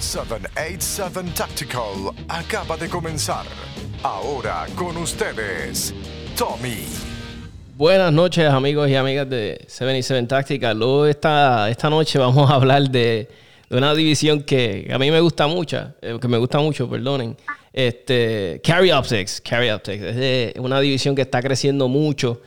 787 Tactical acaba de comenzar. Ahora con ustedes, Tommy. Buenas noches amigos y amigas de 77 Tactical. Hoy esta, esta noche vamos a hablar de, una división que a mí me gusta mucho, eh, que me gusta mucho, perdonen. Este, Carry Optics. Carry Optics. Es una división que está creciendo mucho.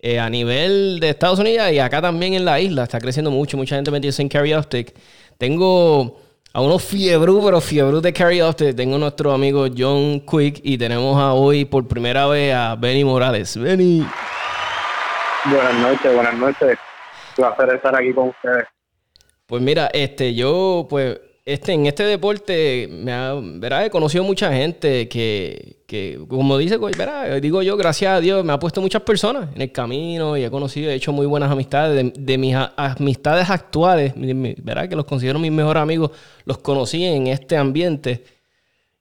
Eh, a nivel de Estados Unidos y acá también en la isla está creciendo mucho. Mucha gente metiéndose en Carry Optics. Tengo a unos fiebru, pero fiebru de Carry Optics. Tengo a nuestro amigo John Quick y tenemos a hoy por primera vez a Benny Morales. Benny. Buenas noches, buenas noches. Placer estar aquí con ustedes. Pues mira, este, yo, pues, este, en este deporte, me ha, ¿verdad? He conocido mucha gente que, que como dice, ¿verdad? Digo yo, gracias a Dios, me ha puesto muchas personas en el camino y he conocido, he hecho muy buenas amistades. De, mis amistades actuales, ¿verdad? Que los considero mis mejores amigos, los conocí en este ambiente.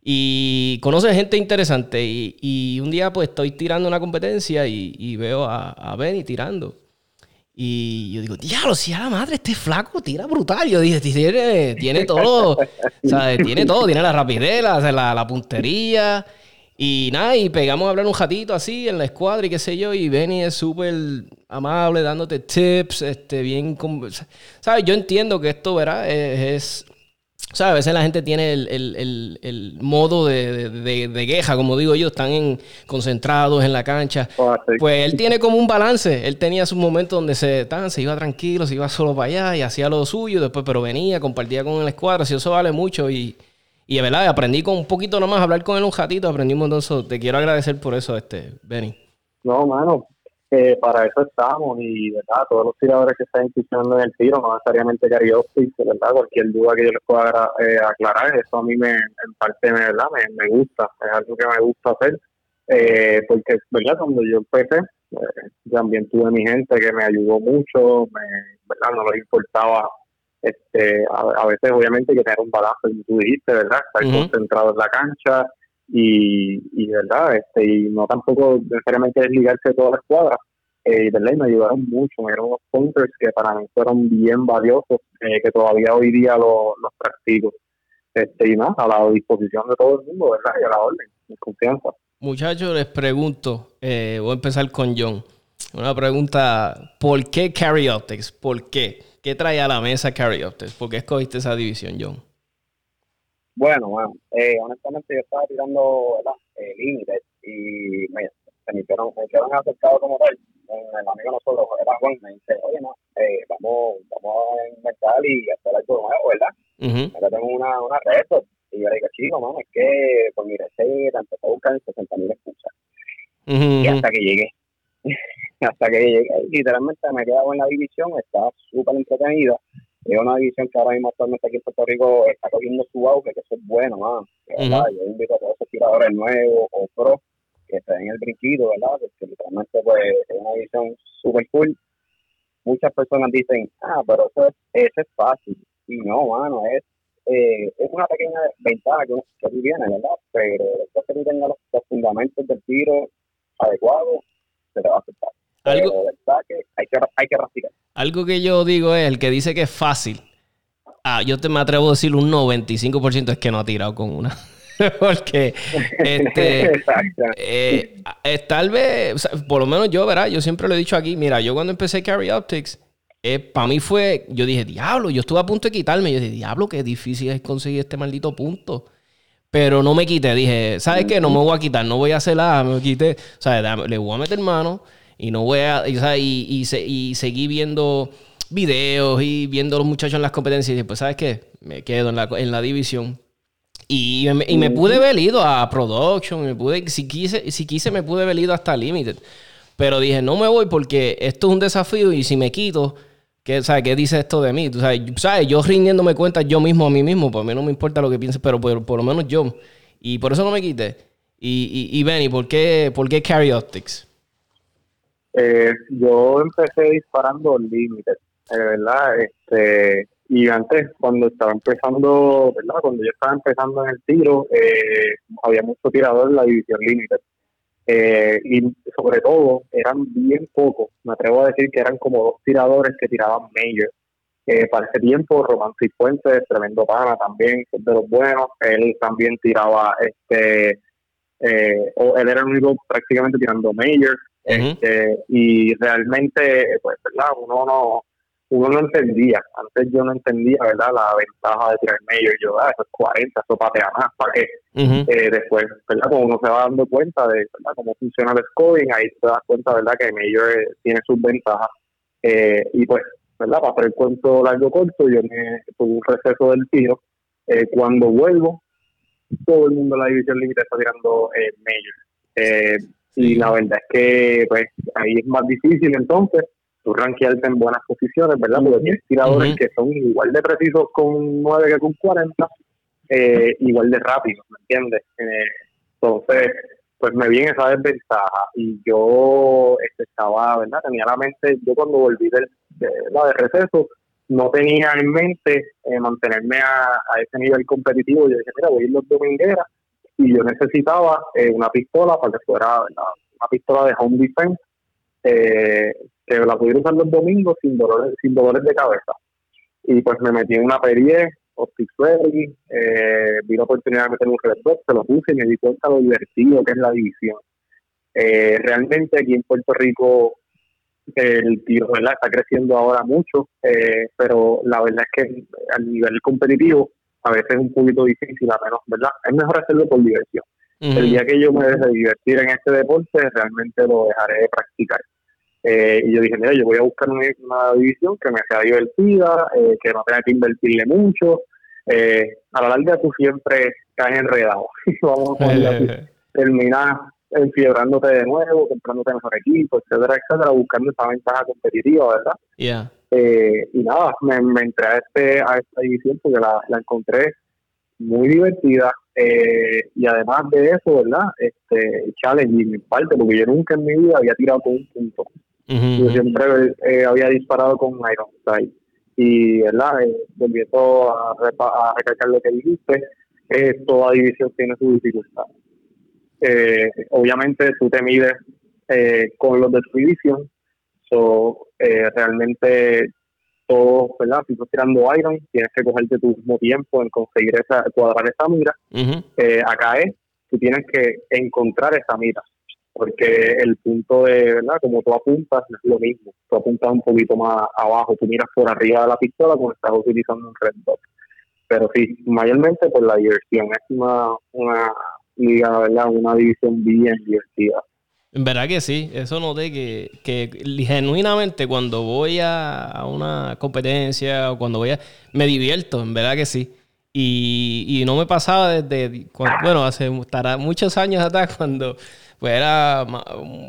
Y conoce gente interesante. Y, un día, pues, estoy tirando una competencia y, veo a, a Benny tirando. Y yo digo, diablo, si a la madre este flaco tira brutal. Yo dije, tiene, tiene todo, ¿sabes? Tiene todo, tiene la rapidez, la, la, puntería. Y nada, y pegamos a hablar un ratito así en la escuadra y qué sé yo. Y Benny es súper amable, dándote tips, este, bien. ¿Sabes? Yo entiendo que esto, ¿verdad? es o sea, a veces la gente tiene el, modo de, queja, como digo yo, están en, concentrados en la cancha. Ah, pues él tiene como un balance. Él tenía sus momentos donde se, se iba tranquilo, se iba solo para allá y hacía lo suyo, después, pero venía, compartía con el escuadra. Si eso vale mucho y, y de verdad, aprendí con un poquito nomás, hablar con él un ratito, aprendí un montón. Te quiero agradecer por eso, este, Benny. No, mano, para eso estamos y verdad todos los tiradores que están incursionando en el tiro no necesariamente karaoke verdad cualquier duda que yo les pueda eh, aclarar eso a mí me en parte me verdad me, gusta es algo que me gusta hacer. Eh, porque verdad cuando yo empecé eh, también tuve mi gente que me ayudó mucho me, verdad no les importaba este a, veces obviamente que tener un balance como tú dijiste verdad estar concentrado en la cancha y, y verdad este y no tampoco necesariamente desligarse de todas las cuadras eh, ¿verdad? y me ayudaron mucho me dieron unos pointers que para mí fueron bien valiosos eh, que todavía hoy día los practico este y más a la disposición de todo el mundo verdad y a la orden en confianza muchachos les pregunto eh, voy a empezar con John una pregunta ¿por qué Carry Optics? ¿por qué? ¿qué trae a la mesa Carry Optics? ¿por qué escogiste esa división John? Bueno, bueno, eh, honestamente yo estaba tirando el límite y me, me hicieron, me hicieron acercado como tal. El amigo nosotros, era Juan, me dice, oye, no, eh, vamos, vamos a inventar y hacer algo nuevo, ¿verdad? Uh Acá tengo una, una red. Y yo le digo, chico, mano, es que por mi receta empecé a buscar 60 mil excusas. Y hasta que llegué. hasta que llegué, literalmente me he quedado en la división, está súper entretenida es una división que ahora mismo actualmente aquí en Puerto Rico está cogiendo su auge, que eso es bueno, man. Yo invito a todos esos tiradores nuevos o pro que se den el brinquito, ¿verdad? Porque literalmente pues, es una división súper cool. Muchas personas dicen, ah, pero eso es, eso es fácil. Y no, mano, es, eh, es una pequeña ventaja que, que tú tienes, ¿verdad? Pero después que tú tengas los, fundamentos del tiro adecuados, se te va a aceptar. Algo, que hay que, hay que algo que yo digo es, el que dice que es fácil, ah, yo te me atrevo a decir un 95% es que no ha tirado con una. Porque este, eh, eh, tal vez, por lo menos yo, ¿verdad? Yo siempre lo he dicho aquí, mira, yo cuando empecé Carry Optics, eh, para mí fue, yo dije, diablo, yo estuve a punto de quitarme. Yo dije, diablo, qué difícil es conseguir este maldito punto. Pero no me quité, dije, ¿sabes qué? No me voy a quitar, no voy a hacer nada, me quité. O sea, le voy a meter mano y no voy a, y, y, y, seguí viendo videos y viendo a los muchachos en las competencias y pues ¿sabes qué? Me quedo en la, en la división. Y, y me pude haber ido a Production, me pude, si quise, si quise me pude haber ido hasta Limited. Pero dije, no me voy porque esto es un desafío y si me quito, ¿qué, ¿sabes? ¿qué dice esto de mí? ¿Tú sabes? ¿sabes? Yo rindiéndome cuenta yo mismo a mí mismo, por mí no me importa lo que piense, pero por, por, lo menos yo. Y por eso no me quité. Y, y, y Benny, ¿por qué, ¿por qué Carry Optics? Eh, yo empecé disparando límites, eh, ¿verdad? Este, y antes, cuando estaba empezando, ¿verdad? Cuando yo estaba empezando en el tiro, eh, había mucho tirador en la división límite. Eh, y sobre todo, eran bien pocos. Me atrevo a decir que eran como dos tiradores que tiraban major. Eh, para ese tiempo, Román Cifuentes, tremendo pana también, de los buenos. Él también tiraba, este, eh, o él era el único prácticamente tirando major. Este, y realmente, pues, ¿verdad? Uno no uno no entendía, antes yo no entendía, ¿verdad? La ventaja de tirar major, yo, ah, eso es 40, eso patea más, ¿para qué? Eh, después, ¿verdad? Como uno se va dando cuenta de, ¿verdad? Cómo funciona el scoring, ahí te das cuenta, ¿verdad? Que major tiene sus ventajas. Eh, y pues, ¿verdad? Para hacer el cuento largo corto, yo me tuve un receso del tiro. Eh, cuando vuelvo, todo el mundo en la división límite está tirando eh, major. Y la verdad es que, pues, ahí es más difícil entonces tú rankearte en buenas posiciones, ¿verdad? Porque tienes tiradores que son igual de precisos con 9 que con 40, eh, igual de rápidos, ¿me entiendes? Eh, entonces, pues me viene esa desventaja y yo este, estaba, ¿verdad? Tenía la mente, yo cuando volví del, de, de receso, no tenía en mente eh, mantenerme a, ese nivel competitivo. Yo dije, mira, voy a ir los domingueras y yo necesitaba una pistola para que fuera una pistola de home defense eh, que la pudiera usar los domingos sin dolores, sin dolores de cabeza. Y pues me metí en una Perrier, Optic eh, vi la oportunidad de meter un Red se lo puse y me di cuenta lo divertido que es la división. Eh, realmente aquí en Puerto Rico el tiro ¿verdad? está creciendo ahora mucho, eh, pero la verdad es que a nivel competitivo a veces es un poquito difícil, a menos, ¿verdad? Es mejor hacerlo por diversión. El día que yo me deje de divertir en este deporte, realmente lo dejaré de practicar. Eh, y yo dije, mira, yo voy a buscar una, división que me sea divertida, eh, que no tenga que invertirle mucho. Eh, a la larga tú siempre caes enredado. Vamos a terminar enfiebrándote de nuevo, comprándote mejor equipo, etcétera, etcétera, buscando esa ventaja competitiva, ¿verdad? Y nada, me, entré a, este, a esta división porque la, la encontré muy divertida y además de eso, ¿verdad? Este, challenging en parte, porque yo nunca en mi vida había tirado con un punto. Yo siempre eh, había disparado con Iron Sight. Y, ¿verdad? Eh, volviendo a, a, recalcar lo que dijiste, eh, toda división tiene su dificultad. Eh, obviamente tú te mides con los de tu división, so, realmente todo, ¿verdad? Si estás tirando Iron, tienes que cogerte tu mismo tiempo en conseguir esa, cuadrar esa mira. acá es, tú tienes que encontrar esa mira porque el punto de, ¿verdad? Como tú apuntas, es lo mismo. Tú apuntas un poquito más abajo, tú miras por arriba de la pistola cuando estás utilizando un red dot. Pero sí, mayormente por la diversión. Es una, una liga, ¿verdad? Una división bien divertida. En verdad que sí, eso noté que, que genuinamente cuando voy a, una competencia o cuando voy a... me divierto, en verdad que sí. Y, y no me pasaba desde, bueno, hace muchos años atrás cuando pues era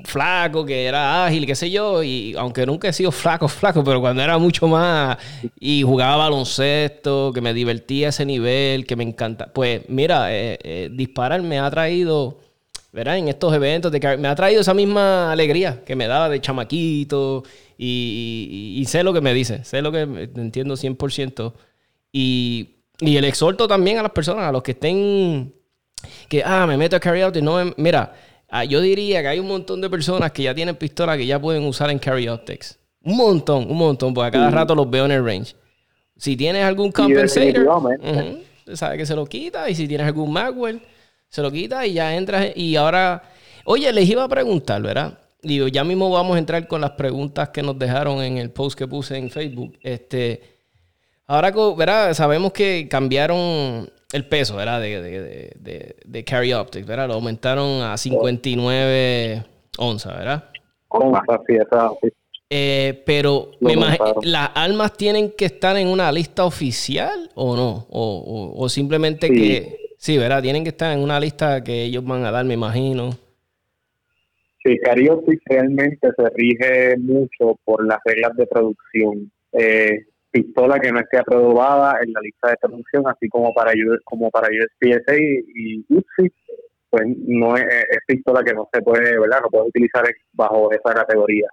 flaco, que era ágil, qué sé yo, y aunque nunca he sido flaco, flaco, pero cuando era mucho más y jugaba baloncesto, que me divertía a ese nivel, que me encanta, pues mira, eh, eh, disparar me ha traído, ¿verdad? En estos eventos, de, me ha traído esa misma alegría que me daba de chamaquito y, sé lo que me dice, sé lo que entiendo 100%. Y, y el exhorto también a las personas, a los que estén que, ah, me meto a carry out y no, mira, Ah, yo diría que hay un montón de personas que ya tienen pistolas que ya pueden usar en carry optics. Un montón, un montón, porque a cada rato los veo en el range. Si tienes algún compensator, sabes que se lo quita. Y si tienes algún Magwell, se lo quita y ya entras. Y ahora, oye, les iba a preguntar, ¿verdad? Digo, ya mismo vamos a entrar con las preguntas que nos dejaron en el post que puse en Facebook. Este, ahora, ¿verdad? Sabemos que cambiaron el peso, ¿verdad? De, de, de, de, Carry Optics, ¿verdad? Lo aumentaron a 59 onzas, ¿verdad? Onzas, sí, sí. Eh, pero me ¿las armas tienen que estar en una lista oficial o no? O, o, simplemente que... Sí, ¿verdad? Tienen que estar en una lista que ellos van a dar, me imagino. Sí, Carry Optics realmente se rige mucho por las reglas de producción. Eh, pistola que no esté aprobada en la lista de producción, así como para como para USPSA y, y pues no es, pistola que no se puede, ¿verdad? No puede utilizar bajo esa categoría.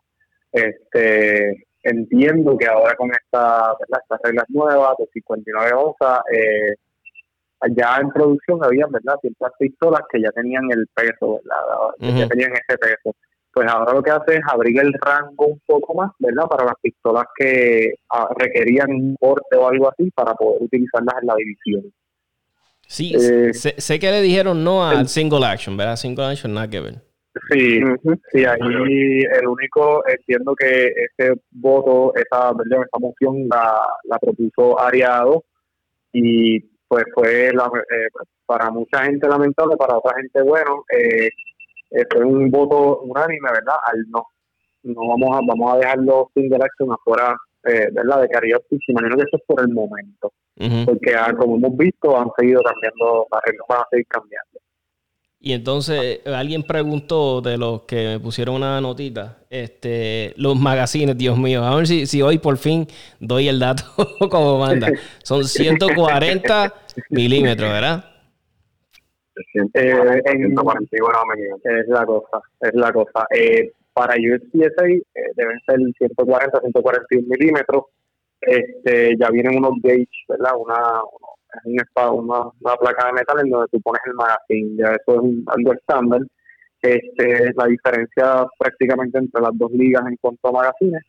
Este entiendo que ahora con esta, estas reglas nuevas de 59 onzas, eh, ya en producción había, ¿verdad? Ciertas pistolas que ya tenían el peso, ¿verdad? Ya tenían ese peso. pues ahora lo que hace es abrir el rango un poco más, ¿verdad? Para las pistolas que ah, requerían un corte o algo así para poder utilizarlas en la división. Sí, eh, sé, que le dijeron no al single action, ¿verdad? Single action nada que ver. Sí, sí, ahí el único, entiendo que ese voto, esa, ¿verdad? esa moción la, la propuso Ariado y pues fue la, eh, para mucha gente lamentable, para otra gente bueno, eh, eh, fue un voto unánime, ¿verdad? Al no. No vamos a, vamos a dejar los single action afuera, eh, ¿verdad? De karaoke. Imagino que eso es por el momento. Porque ah, como hemos visto, han seguido cambiando, las reglas van a seguir cambiando. Y entonces alguien preguntó de los que me pusieron una notita, este, los magazines, Dios mío, a ver si, si hoy por fin doy el dato como manda. Son 140 milímetros, ¿verdad? Eh, es la cosa, es la cosa. Eh, para USPSA eh, deben ser 140, 141 milímetros. Este, ya vienen unos gauge, ¿verdad? Una, una, una, placa de metal en donde tú pones el magazine. Ya eso es algo estándar. Este, la diferencia prácticamente entre las dos ligas en cuanto a magazines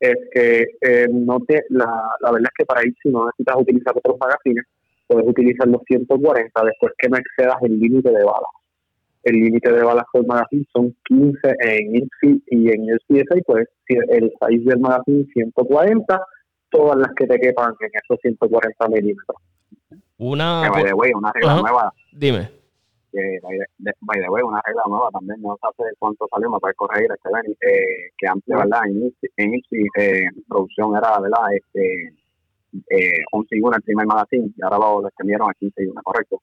es que eh, no te, la, la verdad es que para ir si no necesitas utilizar otros magazines puedes utilizar los 140 después que no excedas el límite de balas. El límite de balas por magazine son 15 en IPSI y en USPSA, pues el size del magazine 140, todas las que te quepan en esos 140 milímetros. Una, una regla nueva. Dime. Que, by, the, way, una regla nueva también, no sé cuánto salió, me puede corregir, este, eh, que antes, ¿verdad? En, en eh, producción era, ¿verdad? Este, eh, 11 y 1 el primer magazine y ahora lo, extendieron a 15 y 1, ¿correcto?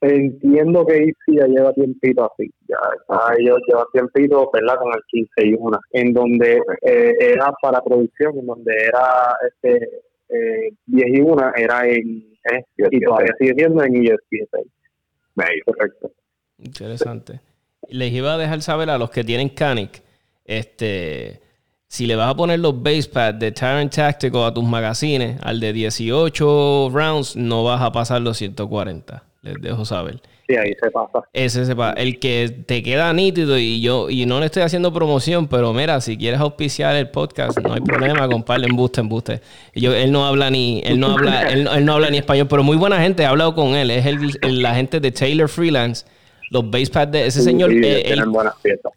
Entiendo que ICI ya lleva tiempito así, ya está, ellos llevan tiempito, ¿verdad? Con el 15 y 1, en donde eh, era para producción, en donde era este eh, 10 y 1, era en, eh, y todavía sigue siendo en ESPN. Correcto. Interesante. Les iba a dejar saber a los que tienen Canic, este si le vas a poner los base pads de Tyrant Tactical a tus magazines, al de 18 rounds, no vas a pasar los 140. Les dejo saber. Sí, ahí se pasa. Ese se pasa. El que te queda nítido y yo, y no le estoy haciendo promoción, pero mira, si quieres auspiciar el podcast, no hay problema, compadre, embuste, embuste. Yo, él no habla ni, él no habla, él, no habla ni español, pero muy buena gente, he hablado con él, es el, la gente de Taylor Freelance los basepads de ese señor. Eh,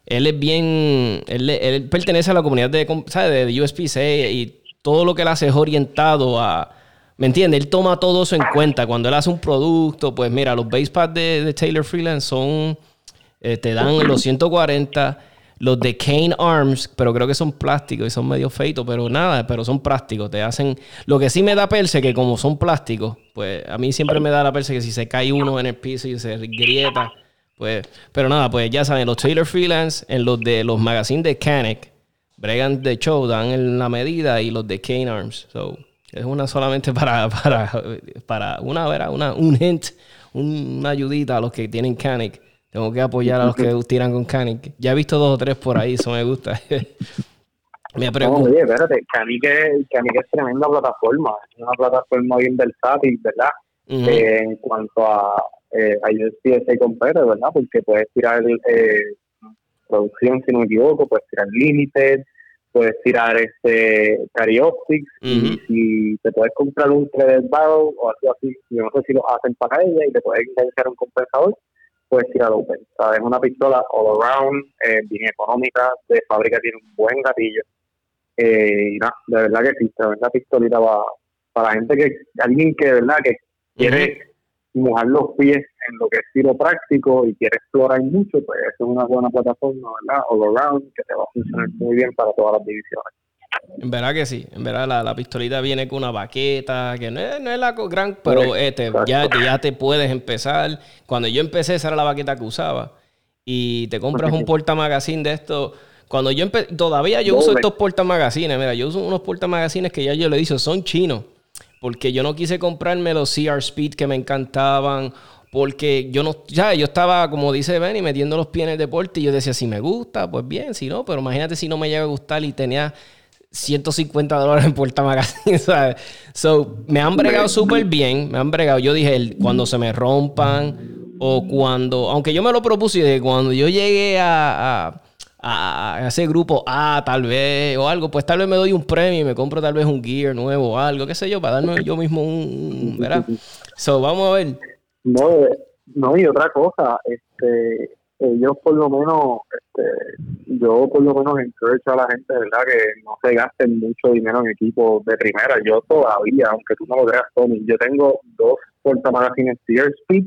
él, es bien. Él, pertenece a la comunidad de, ¿sabes? de USPC y todo lo que él hace es orientado a. ¿Me entiendes? Él toma todo eso en cuenta. Cuando él hace un producto, pues mira, los basepads de, de Taylor Freelance son. Eh, te dan los 140. Los de Kane Arms, pero creo que son plásticos y son medio feitos, pero nada, pero son plásticos. Te hacen. Lo que sí me da perse, que como son plásticos, pues a mí siempre me da la perse que si se cae uno en el piso y se grieta, pues, pero nada, pues ya saben, los Taylor Freelance, en los de los magazines de Canic, bregan de show, dan en la medida, y los de Kane Arms. So, es una solamente para, para, para una, una, un hint, una ayudita a los que tienen Canic. Tengo que apoyar a los que tiran con Canic. Ya he visto dos o tres por ahí, eso me gusta. me pregunto. oye, espérate, Canic es, Canic es tremenda plataforma. Es una plataforma bien versátil, ¿verdad? Eh, en cuanto a, eh, ahí ese compete, ¿verdad? Porque puedes tirar eh, producción, si no me equivoco, puedes tirar Limited, puedes tirar este Carioptics, y si te puedes comprar un 3 Battle o algo así, yo no sé si lo hacen para ella y te puedes enganchar un compensador, puedes tirar Open. Es una pistola all around, eh, bien económica, de fábrica tiene un buen gatillo. Eh, y nada, de verdad que existe, una pistolita para, para gente que, alguien que de verdad que quiere mojar los pies en lo que es tiro práctico y quiere explorar mucho, pues es una buena plataforma, ¿verdad? All around, que te va a funcionar muy bien para todas las divisiones. En verdad que sí, en verdad la, la pistolita viene con una baqueta, que no es, no es la gran, pero este, ya, ya te puedes empezar. Cuando yo empecé, esa era la baqueta que usaba. Y te compras un portamagazine de esto. Cuando yo empecé, todavía yo uso estos portamagazines, mira, yo uso unos portamagazines que ya yo le dije, son chinos porque yo no quise comprarme los CR Speed que me encantaban, porque yo no, ya, yo estaba, como dice Benny, metiendo los pies en el deporte y yo decía, si me gusta, pues bien, si no, pero imagínate si no me llega a gustar y tenía 150 dólares en Puerta Magazine, ¿sabes? So, me han bregado súper bien, me han bregado. Yo dije, cuando se me rompan o cuando, aunque yo me lo propuse, cuando yo llegué a a, ese grupo A, tal vez, o algo, pues tal vez me doy un premio y me compro tal vez un gear nuevo o algo, qué sé yo, para darme yo mismo un, ¿verdad? So, vamos a ver. No, no, y otra cosa, este, ellos por lo menos, este, yo por lo menos encourage a la gente, ¿verdad? Que no se gasten mucho dinero en equipos de primera. Yo todavía, aunque tú no lo creas, Tommy, yo tengo dos portamagazines Speed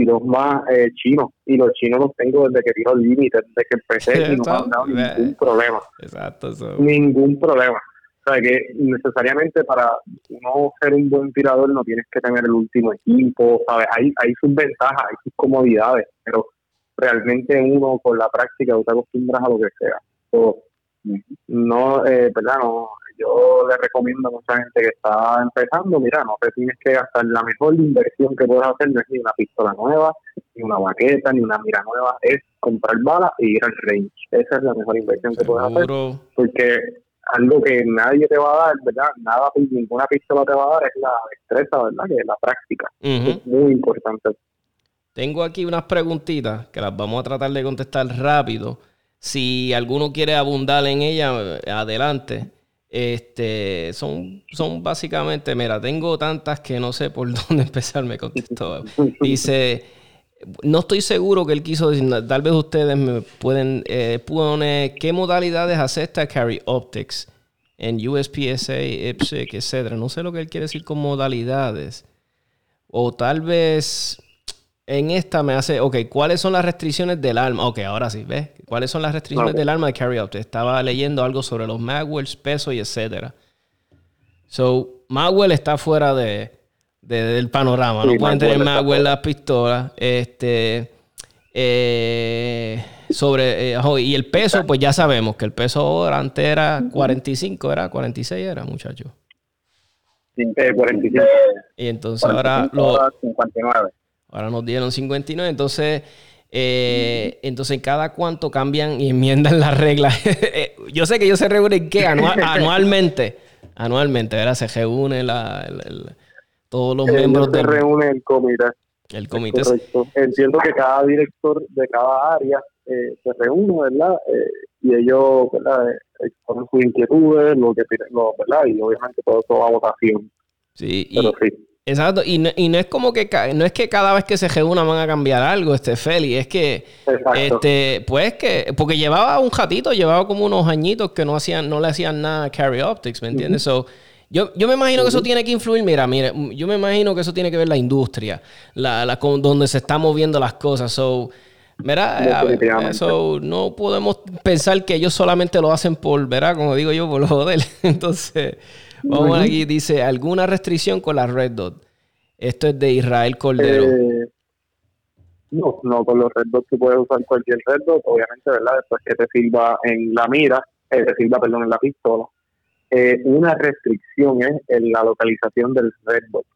y dos más eh, chinos. Y los chinos los tengo desde que tiro el límite, desde que empecé y no me han dado ningún problema. Exacto. Ningún problema. O sea que necesariamente para no ser un buen tirador no tienes que tener el último equipo, ¿sabes? Hay, hay sus ventajas, hay sus comodidades, pero realmente uno con la práctica tú te acostumbras a lo que sea. no, eh, ¿verdad? No, yo le recomiendo a mucha gente que está empezando, mira, no te tienes que gastar la mejor inversión que puedes hacer, no es ni una pistola nueva, ni una baqueta, ni una mira nueva, es comprar balas y ir al range. Esa es la mejor inversión que puedes hacer, porque algo que nadie te va a dar, ¿verdad? Nada, ninguna pistola te va a dar es la destreza, ¿verdad? Que es la práctica. Es muy importante. Tengo aquí unas preguntitas que las vamos a tratar de contestar rápido. Si alguno quiere abundar en ellas, adelante. Este, son, son básicamente, mira, tengo tantas que no sé por dónde empezar, me contestó. Dice, no estoy seguro que él quiso decir, tal vez ustedes me pueden eh, poner qué modalidades acepta Carry Optics en USPSA, IPSC, etcétera. No sé lo que él quiere decir con modalidades. O tal vez en esta me hace, ok, ¿cuáles son las restricciones del arma? Ok, ahora sí, ¿ves? ¿Cuáles son las restricciones del arma de carry out? Estaba leyendo algo sobre los Magwells, peso y etcétera. So, Magwell está fuera de, del panorama. no pueden tener Magwell las pistolas. Este, eh, sobre, eh, y el peso, pues ya sabemos que el peso antes era 45, era 46, era, muchacho. 45. Y entonces ahora los 59. Ahora nos dieron 59, entonces... Eh, entonces, ¿cada cuánto cambian y enmiendan las reglas? yo sé que ellos se reúnen ¿qué? anualmente. Anualmente, ¿verdad? Se reúne la, todos los miembros se reúne el comité. El comité. Entiendo que cada director de cada área eh, se reúne, ¿verdad? Eh, y ellos, ¿verdad? Exponen sus inquietudes, lo que lo, ¿verdad? Y obviamente todo eso va a votación. Sí, Pero sí. Exacto, y no, y no es como que no es que cada vez que se reúnan van a cambiar algo, este Feli, es que este, pues que, porque llevaba un ratito, llevaba como unos añitos que no hacían, no le hacían nada a Carry Optics, ¿me entiendes? yo, yo me imagino que eso tiene que influir, mira, mira, yo me imagino que eso tiene que ver la industria, la, la donde se están moviendo las cosas. So, Mira, eso no podemos pensar que ellos solamente lo hacen por, ¿verdad? Como digo yo, por lo joder. Entonces, Vamos aquí, dice, ¿alguna restricción con la Red Dot? Esto es de Israel Cordero. Eh, no, no, con los Red Dot tú puedes usar cualquier Red Dot, obviamente, ¿verdad? Después que te sirva en la mira, eh, te sirva, perdón, en la pistola. Eh, una restricción es en la localización del Red Dot.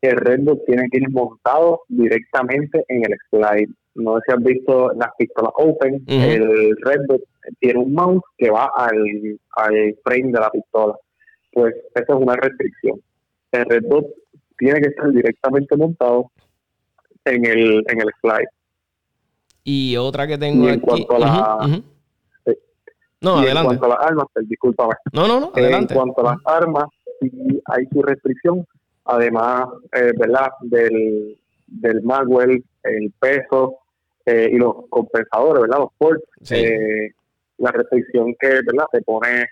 El Red Dot tiene que ir montado directamente en el slide. No sé si has visto las pistolas Open, el Red Dot tiene un mount que va al, al frame de la pistola pues esa es una restricción. El Red Dot tiene que estar directamente montado en el, en el slide. Y otra que tengo en Cuanto a la, No, adelante. En cuanto a las armas, pues, discúlpame. No, no, no, adelante. En cuanto a las armas, sí hay su restricción, además, eh, ¿verdad? Del, del Magwell, el peso eh, y los compensadores, ¿verdad? Los ports. Eh, la restricción que, ¿verdad? Se pone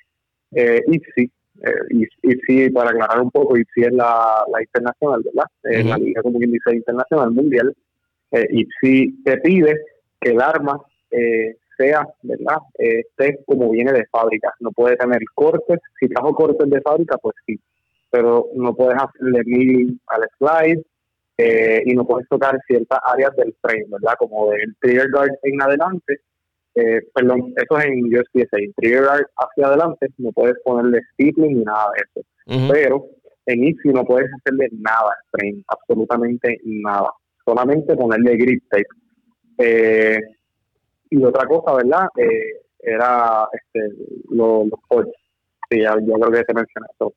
eh, IPSI, eh, y, sí, para aclarar un poco, y si es la, la internacional, ¿verdad? Eh, la Liga como quien dice internacional, mundial, eh, y si te pide que el arma sea, ¿verdad? esté como viene de fábrica. No puede tener cortes, si trajo cortes de fábrica, pues sí, pero no puedes hacerle milling al slide, y no puedes tocar ciertas áreas del frame, ¿verdad? Como del trigger guard en adelante, eh, perdón, eso es en USPSA, trigger hacia adelante, no puedes ponerle stippling ni nada de eso. Pero en IPSI no puedes hacerle nada frame, absolutamente nada. Solamente ponerle grip tape. Eh, y otra cosa, ¿verdad? Eh, era este, los, los ports. Sí, yo creo que te mencioné esos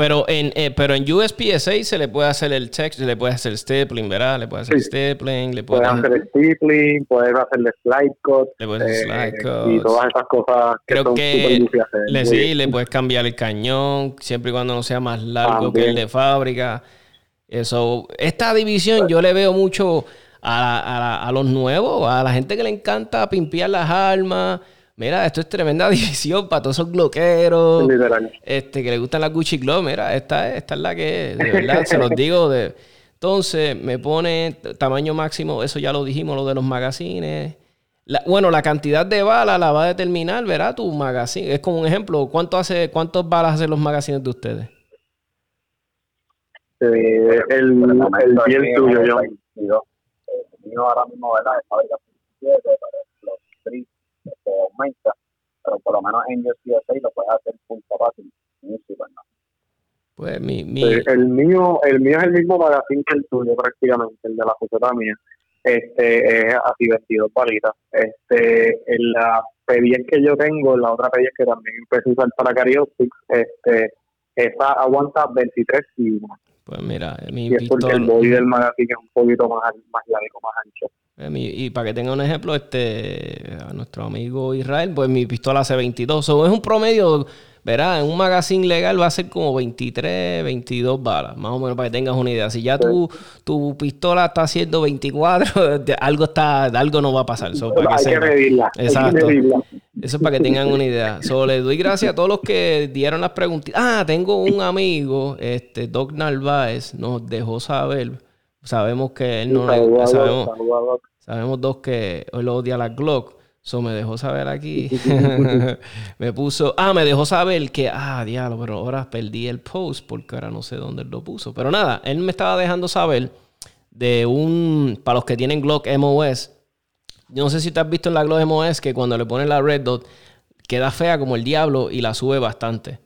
Pero en, eh, pero en USPSA se le puede hacer el text, se le puede hacer stapling, ¿verdad? Le puede hacer stapling, le puede hacer el stapling, puedes hacerle slide cut, le puedes hacer slide cut. y todas esas cosas que Creo que le, sí, le puedes cambiar el cañón, siempre y cuando no sea más largo que el de fábrica. Eso, esta división yo le veo mucho a, a, los nuevos, a la gente que le encanta pimpear las armas. Mira, esto es tremenda división para todos esos gloqueros. Este, que le gustan las Gucci Glow. Mira, esta, esta es la que, de verdad, se los digo. De... Entonces, me pone tamaño máximo, eso ya lo dijimos, lo de los magazines. bueno, la cantidad de balas la va a determinar, ¿verdad? Tu magazine. Es como un ejemplo. ¿Cuánto hace, ¿Cuántas balas hacen los magazines de ustedes? Eh, el, el, el tuyo, yo mío ahora mismo, ¿verdad? pero por lo menos en USA lo puedes hacer full capacity, en ¿no? Pues mi, mi... El, mío, el mío es el mismo magazine que el tuyo prácticamente, el de la fuseta mía. Este es así 22 palitas. Este, en la P10 que yo tengo, en la otra P10 que también empecé a usar para Karaoke, este, esa aguanta 23 y Pues mira, mi y es porque el body del magazine es un poquito más, más largo, más ancho. Eh, y para que tenga un ejemplo, este a nuestro amigo Israel, pues mi pistola hace 22. O es un promedio, verá, en un magazine legal va a ser como 23, 22 balas, más o menos para que tengas una idea. Si ya tu, tu pistola está haciendo 24, algo está, algo no va a pasar. hay, que medirla, Exacto. Eso es para que tengan una idea. Solo le doy gracias a todos los que dieron las preguntas. Ah, tengo un amigo, este Doc Narváez, nos dejó saber. Sabemos que él no sabemos, sabemos dos que él odia la Glock. So me dejó saber aquí. me puso. Ah, me dejó saber que. Ah, diablo, pero ahora perdí el post porque ahora no sé dónde lo puso. Pero nada, él me estaba dejando saber de un. Para los que tienen Glock MOS yo no sé si te has visto en la Glow MOS que cuando le ponen la red dot queda fea como el diablo y la sube bastante.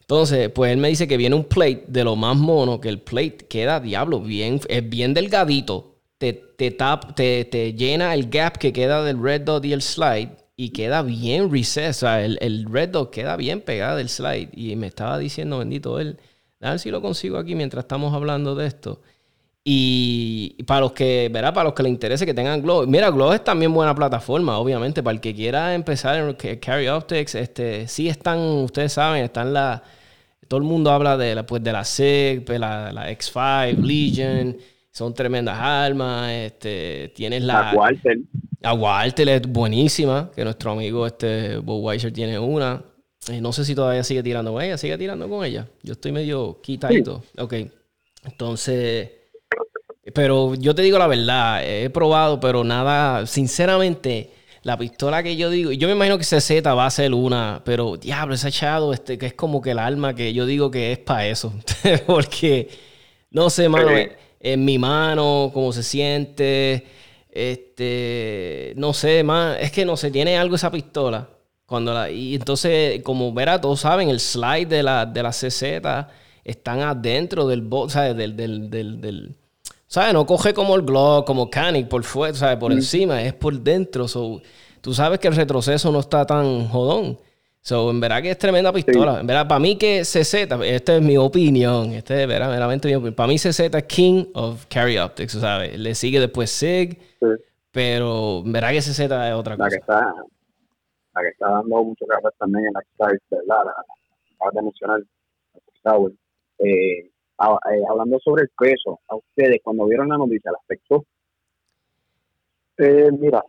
Entonces, pues él me dice que viene un plate de lo más mono, que el plate queda diablo, bien, es bien delgadito. Te, te, tap, te, te llena el gap que queda del red dot y el slide y queda bien recess. O sea, el, el, red dot queda bien pegado del slide. Y me estaba diciendo, bendito él, a ver si lo consigo aquí mientras estamos hablando de esto. Y para los que, verá, para los que les interese que tengan Glow. Mira, Glow es también buena plataforma, obviamente. Para el que quiera empezar en Carry Optics, este, sí están, ustedes saben, están la. Todo el mundo habla de la, pues, de la SIG, pues, la, la X5, Legion. Son tremendas armas. Este, tienes la. La Walter. La Walter es buenísima. Que nuestro amigo este Bob Weiser tiene una. Eh, no sé si todavía sigue tirando con ella. ¿Sigue tirando con ella? Yo estoy medio quitadito. Ok. Entonces. Pero yo te digo la verdad, he probado, pero nada, sinceramente, la pistola que yo digo, yo me imagino que CZ va a ser una, pero diablo, ese echado, este, que es como que el alma que yo digo que es para eso. Porque, no sé, mano, en, mi mano, cómo se siente, este, no sé, más, es que no sé, tiene algo esa pistola. Cuando la, y entonces, como verá, todos saben, el slide de la, de la CZ están adentro del bot, ¿sabes? del, del, del ¿Sabes? No coge como el Glock, como Canic por fuera, ¿sabes? Por encima, es por dentro. So, tú sabes que el retroceso no está tan jodón. So, en verdad que es tremenda pistola. En verdad, para mí que CZ, esta es mi opinión, este es veramente mi opinión. Para mí CZ es King of Carry Optics, ¿sabes? Le sigue después SIG, pero en verdad que CZ es otra cosa. La que está, la que está dando mucho café también en la que ¿verdad? La, la, de mencionar, eh, eh, hablando sobre el peso, a ustedes cuando vieron la noticia, ¿la afectó? Eh, mira,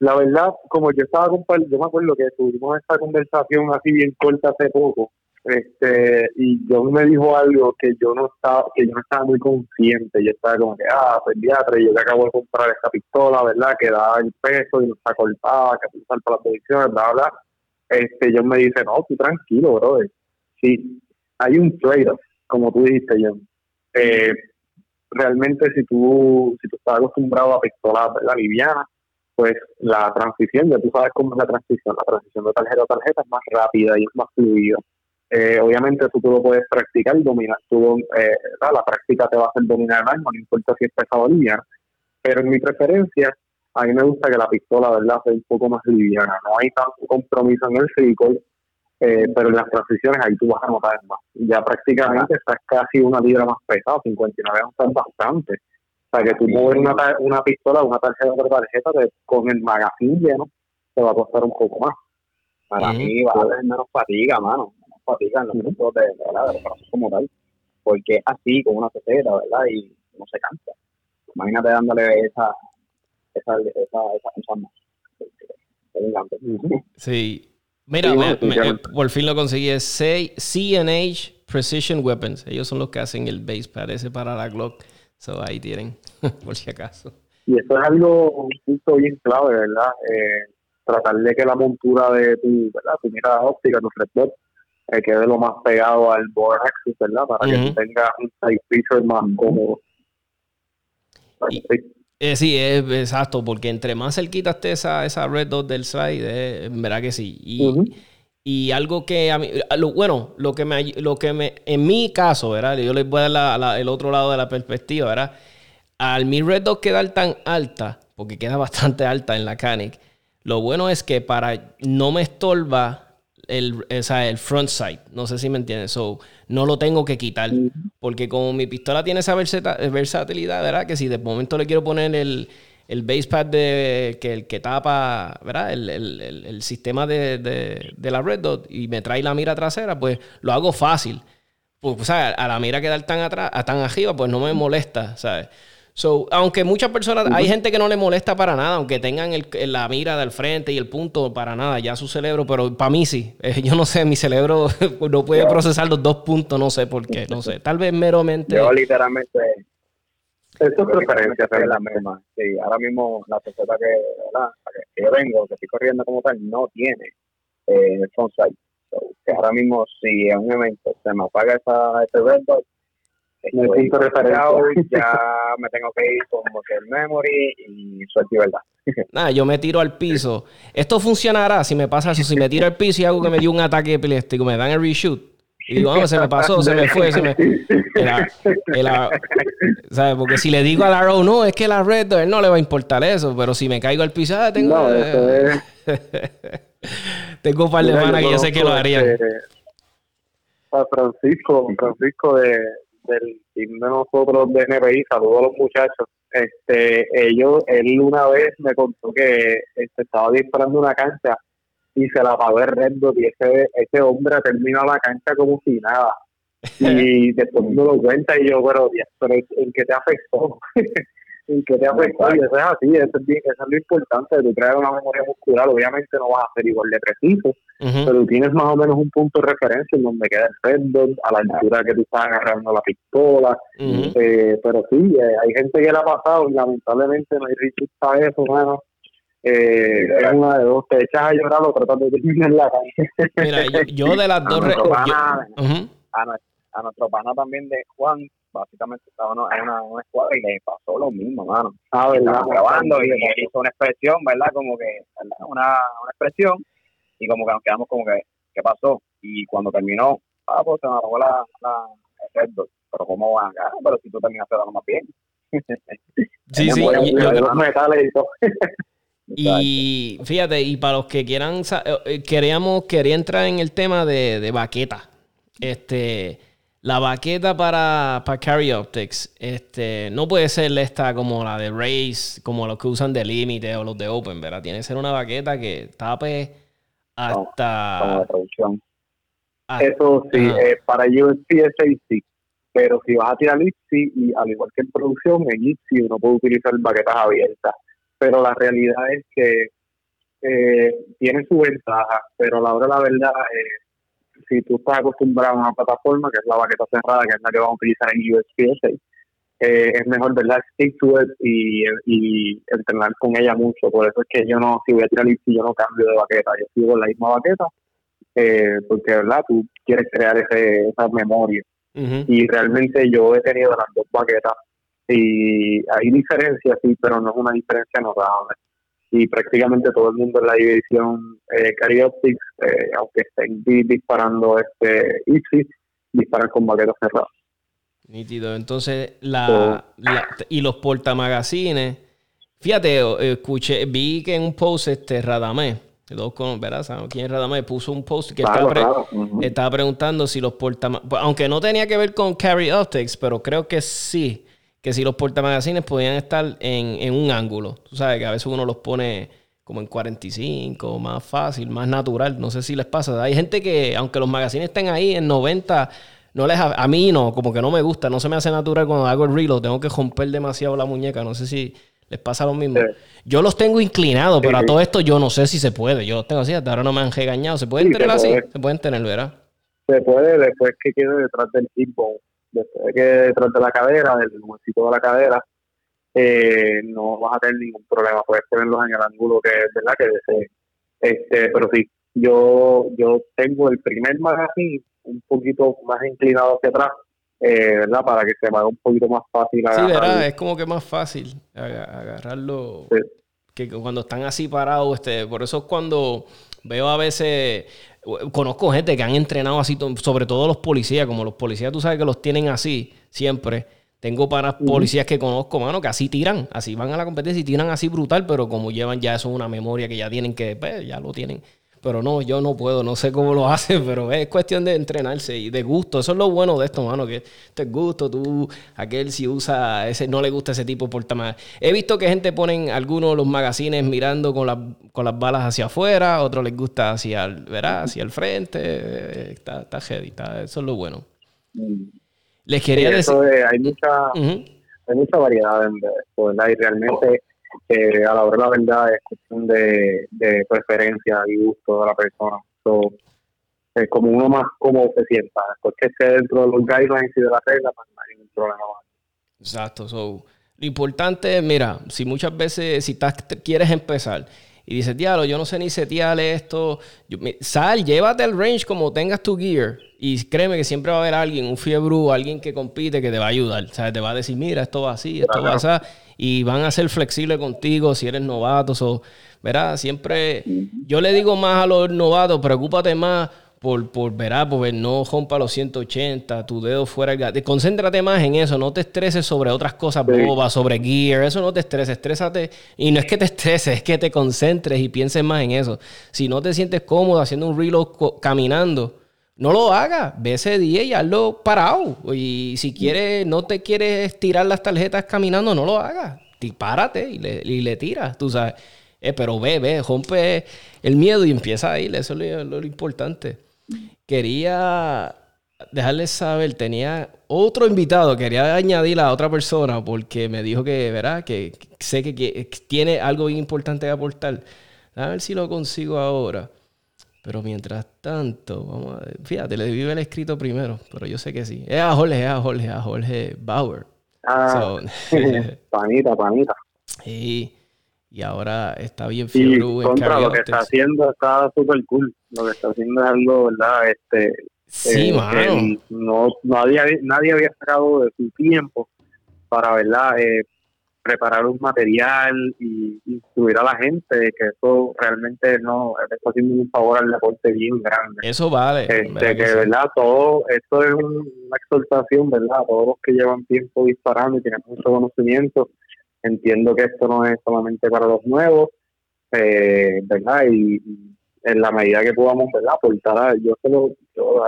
la verdad, como yo estaba compartiendo, yo me acuerdo que tuvimos esta conversación así bien corta hace poco, este, y yo me dijo algo que yo no estaba, que yo no estaba muy consciente, yo estaba como que, ah, pediatra, yo que acabo de comprar esta pistola, ¿verdad? Que da el peso y no está cortada, que salta las posiciones, bla, bla. Este, yo me dice, no, tú tranquilo, bro. Sí, hay un trade-off como tú dijiste, John, eh, realmente si tú, si tú estás acostumbrado a pistolas la liviana, pues la transición, ya tú sabes cómo es la transición, la transición de tarjeta a tarjeta es más rápida y es más fluida. Eh, obviamente eso tú lo puedes practicar y dominar, tú, eh, la práctica te va a hacer dominar el arma, no importa si es pesado o liviana, pero en mi preferencia, a mí me gusta que la pistola, ¿verdad?, sea un poco más liviana, no hay tanto compromiso en el recoil, Eh, pero en las transiciones ahí tú vas a notar más. Ya prácticamente estás casi una libra más pesado, 59 onzas bastante. O sea que tú mover una, una pistola, una tarjeta, otra tarjeta, con el magazine lleno, te va a costar un poco más. Para mí va a haber menos fatiga, mano. Menos fatiga en los puntos de, ¿verdad? de los como tal. Porque es así, con una cetera, ¿verdad? Y no se cansa. Imagínate dándole esa, esa, esa, esa, más. Sí. Mira, por fin lo conseguí. Es CNH Precision Weapons. Ellos son los que hacen el base pad ese para la Glock. So ahí tienen, por si acaso. Y eso es algo, un punto bien clave, ¿verdad? Eh, tratar de que la montura de tu, ¿verdad? tu mirada óptica, tu reflector, eh, quede lo más pegado al board axis, ¿verdad? Para que tengas un side feature más cómodo. Eh, sí, es exacto, porque entre más cerquita esté esa, esa red dot del slide, eh, verá que sí. Y, y algo que a mí, bueno, lo que me, lo que me, en mi caso, ¿verdad? Yo les voy a dar el otro lado de la perspectiva, ¿verdad? Al mi red dot quedar tan alta, porque queda bastante alta en la Canic, lo bueno es que para no me estorba el, el front sight. No sé si me entiendes. So, no lo tengo que quitar. Porque como mi pistola tiene esa versatilidad, ¿verdad? Que si de momento le quiero poner el, el base pad de, que, el que tapa, ¿verdad? El, el, el sistema de, de, de, la red dot y me trae la mira trasera, pues lo hago fácil. Pues, o sea, a la mira quedar tan atrás, tan arriba, pues no me molesta, ¿sabes? So, aunque muchas personas, hay gente que no le molesta para nada, aunque tengan el, la mira del frente y el punto para nada, ya su cerebro, pero para mí sí. Eh, yo no sé, mi cerebro no puede procesar los dos puntos, no sé por qué, no sé. Tal vez meramente. Yo literalmente. Esto es preferencia, es la misma. Sí, ahora mismo la tarjeta que, que, yo vengo, que estoy corriendo como tal, no tiene eh, front que ahora mismo, si en un evento se me apaga esa, ese red Estoy ya me tengo que ir con el memory y suerte y verdad. Nada, yo me tiro al piso. Esto funcionará si me pasa eso. Si me tiro al piso y hago que me dio un ataque epiléptico, me dan el reshoot. Y digo, vamos, se me pasó, se me fue, se me... ¿sabes? Porque si le digo al Arrow, no, es que la red, él no le va a importar eso. Pero si me caigo al piso, ah, tengo... No, es... tengo un par de manas que yo sé que lo harían. a Francisco, Francisco de, del team de nosotros de NPI, saludo a los muchachos. Este, ellos, él una vez me contó que este, estaba disparando una cancha y se la apagó el red y ese, ese hombre terminó la cancha como si nada. Y después me lo cuenta y yo, pero, pero ¿en qué te afectó? y que te afecta. Y eso es así, eso es, bien, eso es lo importante. Tú creas una memoria muscular, obviamente no vas a ser igual de preciso, pero tienes más o menos un punto de referencia en donde queda el red a la altura que tú estás agarrando la pistola. eh, pero sí, eh, hay gente que le ha pasado y lamentablemente no hay a eso, bueno. Eh, es una de dos, te echas a llorar o tratas de terminar la calle. Mira, yo, de las dos... a, nuestro pana también de Juan, básicamente estaba en una, una, escuadra y le pasó lo mismo, mano. Ah, ¿verdad? grabando y, hizo una expresión, ¿verdad? Como que, una, una expresión y como que nos quedamos como que, ¿qué pasó? Y cuando terminó, ah, pues se me arrojó la, la el pero ¿cómo van acá? Pero si tú terminaste dando más bien. sí, sí. Y, y fíjate, y para los que quieran, eh, eh, queríamos, quería entrar en el tema de, de baqueta. Este, la baqueta para, para Carry Optics este, no puede ser esta como la de Race, como los que usan de límite o los de Open, ¿verdad? Tiene que ser una baqueta que tape hasta... Como producción. Eso sí, eh, para USP es sí. Pero si vas a tirar IPSI, y al igual que en producción, en IPSI uno puede utilizar baquetas abiertas. Pero la realidad es que eh, tiene su ventaja, pero a la hora de la verdad... Eh, si tú estás acostumbrado a una plataforma, que es la baqueta cerrada, que es la que vamos a utilizar en USPS, eh, es mejor, ¿verdad? Stick to it y, y, entrenar con ella mucho. Por eso es que yo no, si voy a tirar si yo no cambio de baqueta, yo sigo la misma baqueta, eh, porque, ¿verdad? Tú quieres crear ese, esa memoria. Y realmente yo he tenido las dos baquetas y hay diferencias, sí, pero no es una diferencia notable y prácticamente todo el mundo en la división eh, Carioptics, eh, aunque estén disparando este IPSI, disparan con baquetas cerradas. Nítido. Entonces, la, y los portamagazines. Fíjate, escuché, vi que en un post este Radamé Dos con, ¿verdad? ¿Sabes quién me puso un post que estaba, preguntando si los portamagazines, aunque no tenía que ver con Carry Optics, pero creo que sí, que si los portamagazines podían estar en, en un ángulo. Tú sabes que a veces uno los pone como en 45, más fácil, más natural. No sé si les pasa. Hay gente que, aunque los magazines estén ahí en 90, no les a mí no, como que no me gusta, no se me hace natural cuando hago el reload, tengo que romper demasiado la muñeca. No sé si les pasa lo mismo. Yo los tengo inclinados, pero a todo esto yo no sé si se puede. Yo los tengo así, hasta ahora no me han regañado. ¿Se pueden tener así? Se pueden tener, ¿verdad? Se puede después que quede detrás del hip después de que detrás de la cadera, del huesito de la cadera, eh, no vas a tener ningún problema. Puedes ponerlos en el ángulo que es verdad que desee. Este, pero sí, yo yo tengo el primer magazine un poquito más inclinado hacia atrás eh, ¿verdad? Para que se me haga un poquito más fácil agarrarlo. Sí, ¿verdad? Es como que más fácil agarrarlo que cuando están así parados. Este, por eso es cuando veo a veces, conozco gente que han entrenado así, sobre todo los policías, como los policías tú sabes que los tienen así siempre. Tengo para policías que conozco, mano, que así tiran, así van a la competencia y tiran así brutal, pero como llevan ya eso una memoria que ya tienen que, pues, ya lo tienen pero no, yo no puedo, no sé cómo lo hace, pero es cuestión de entrenarse y de gusto. Eso es lo bueno de esto, mano, que esto es gusto. Tú, aquel si usa, ese no le gusta ese tipo de portamar. He visto que gente ponen algunos los magazines mirando con, con las balas hacia afuera, otros les gusta hacia el, ¿verdad? hacia el frente. Está, está heavy, eso es lo bueno. Les quería decir. hay, mucha, hay mucha variedad en esto, ¿verdad? Y realmente que a la hora de la verdad es cuestión de, de preferencia y gusto de la persona. es como uno más como se sienta. Después que esté dentro de los guidelines y de la regla, pues no hay ningún problema Exacto. So, lo importante es, mira, si muchas veces, si estás, quieres empezar y dices, diablo, yo no sé ni setear esto, sal, llévate el range como tengas tu gear y créeme que siempre va a haber alguien, un fiebre, alguien que compite que te va a ayudar. O sea, te va a decir, mira, esto va así, esto va así y van a ser flexibles contigo si eres novato. o ¿verdad? Siempre yo le digo más a los novatos, preocúpate más por, por verá, por ver, no rompa los 180, tu dedo fuera el gato. Concéntrate más en eso, no te estreses sobre otras cosas bobas, sobre gear, eso no te estreses, estrésate. Y no es que te estreses, es que te concentres y pienses más en eso. Si no te sientes cómodo haciendo un reload caminando, no lo hagas. Ve ese día y hazlo parado. Y si quieres, no te quieres tirar las tarjetas caminando, no lo hagas. Párate y le, y le tiras, tú sabes. Eh, pero ve, ve, rompe el miedo y empieza a ir. Eso es lo, importante. Quería dejarles saber, tenía otro invitado, quería añadir a otra persona porque me dijo que, ¿verdad? Que sé que, que tiene algo bien importante que aportar. A ver si lo consigo ahora. Pero mientras tanto, vamos a ver. Fíjate, le vive el escrito primero, pero yo sé que sí. Es a Jorge, es a Jorge, a Jorge Bauer. Ah, panita, panita. Y, y ahora está bien fiebre. Contra lo que está haciendo está súper cool. Lo que está haciendo es algo, ¿verdad? Este, sí, eh, no, nadie, nadie había sacado de su tiempo para, ¿verdad? Eh, preparar un material y instruir a la gente, que eso realmente no está haciendo un favor al deporte bien grande. Eso vale. Este, que, verdad, todo esto es una exhortación, ¿verdad? Todos los que llevan tiempo disparando y tienen mucho conocimiento, entiendo que esto no es solamente para los nuevos, eh, ¿verdad? Y, en la medida que podamos, ¿verdad? Aportar, yo, yo, yo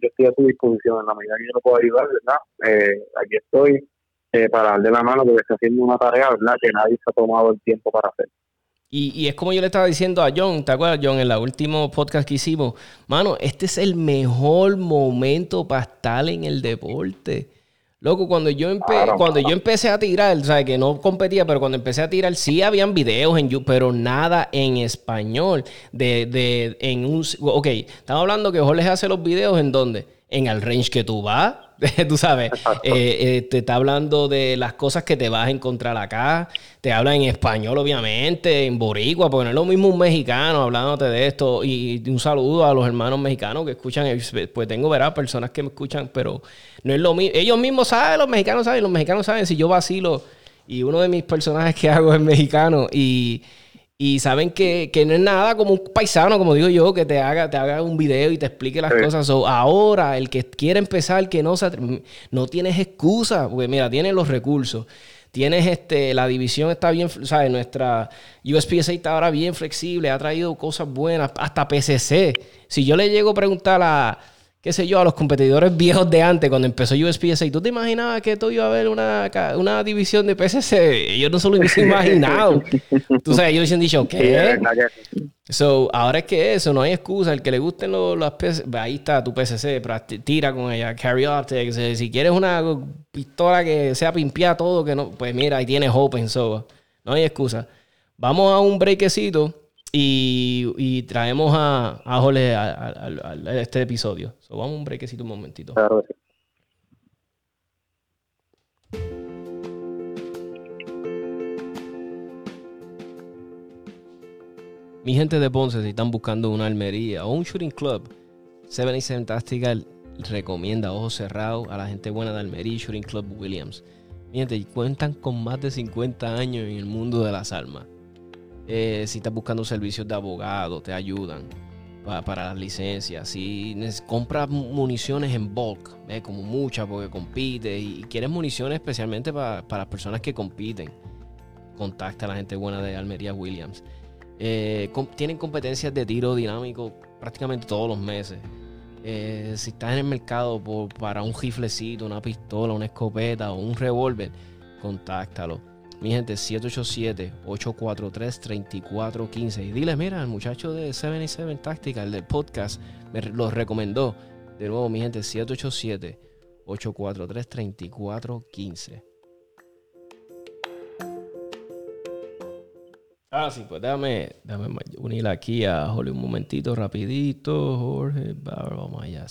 estoy a su disposición, en la medida que yo lo puedo ayudar, ¿verdad? Eh, aquí estoy eh, para darle la mano porque está haciendo una tarea, ¿verdad? Que nadie se ha tomado el tiempo para hacer. Y, y, es como yo le estaba diciendo a John, ¿te acuerdas, John? En el último podcast que hicimos, mano, este es el mejor momento para estar en el deporte. Loco, cuando yo, cuando yo empecé a tirar, o sea, que no competía, pero cuando empecé a tirar, sí habían videos en YouTube, pero nada en español. De, de, en un, ok, estamos hablando que Jorge hace los videos en dónde? En el range que tú vas tú sabes, eh, eh, te está hablando de las cosas que te vas a encontrar acá, te habla en español obviamente, en boricua, porque no es lo mismo un mexicano hablándote de esto. Y un saludo a los hermanos mexicanos que escuchan, pues tengo, verá, personas que me escuchan, pero no es lo mismo, ellos mismos saben, los mexicanos saben, los mexicanos saben si yo vacilo. Y uno de mis personajes que hago es mexicano. Y Y saben que, no es nada como un paisano, como digo yo, que te haga, te haga un video y te explique las cosas. ahora, el que quiere empezar, que no, no tienes excusa, porque mira, tienes los recursos. Tienes este, la división está bien, ¿sabes? Nuestra USPSA está ahora bien flexible, ha traído cosas buenas, hasta PCC. Si yo le llego a preguntar a qué sé yo, a los competidores viejos de antes, cuando empezó USPSA, tú te imaginabas que tú iba a haber una, una división de PCC. Yo no se lo hubiese imaginado. tú sabes, ellos hubiesen dicho, ¿qué? So, ahora es que eso, no hay excusa. El que le gusten los, los PCC, ahí está tu PCC, tira con ella, carry optics. Si quieres una pistola que sea pimpiada todo, que no, pues mira, ahí tienes open, so, no hay excusa. Vamos a un breakcito y, traemos a, a Jorge a, este episodio. vamos a un brequecito un momentito. Claro Mi gente de Ponce, si están buscando una almería o un shooting club, 77 Tactical recomienda ojos cerrados a la gente buena de Almería Shooting Club Williams. Mi gente, cuentan con más de 50 años en el mundo de las armas eh, si estás buscando servicios de abogado, te ayudan para, las licencias. Si compras municiones en bulk, como muchas porque compites y, quieres municiones especialmente para, las personas que compiten, contacta a la gente buena de Almería Williams. Eh, tienen competencias de tiro dinámico prácticamente todos los meses. Eh, si estás en el mercado para un riflecito, una pistola, una escopeta o un revólver, contáctalo. Mi gente, 787-843-3415. Y dile, mira, el muchacho de 77 Tactical, del podcast, me los recomendó. De nuevo, mi gente, 787-843-3415. Ah, sí, pues déjame, déjame unir aquí a Jorge un momentito, rapidito. Jorge, vamos allá.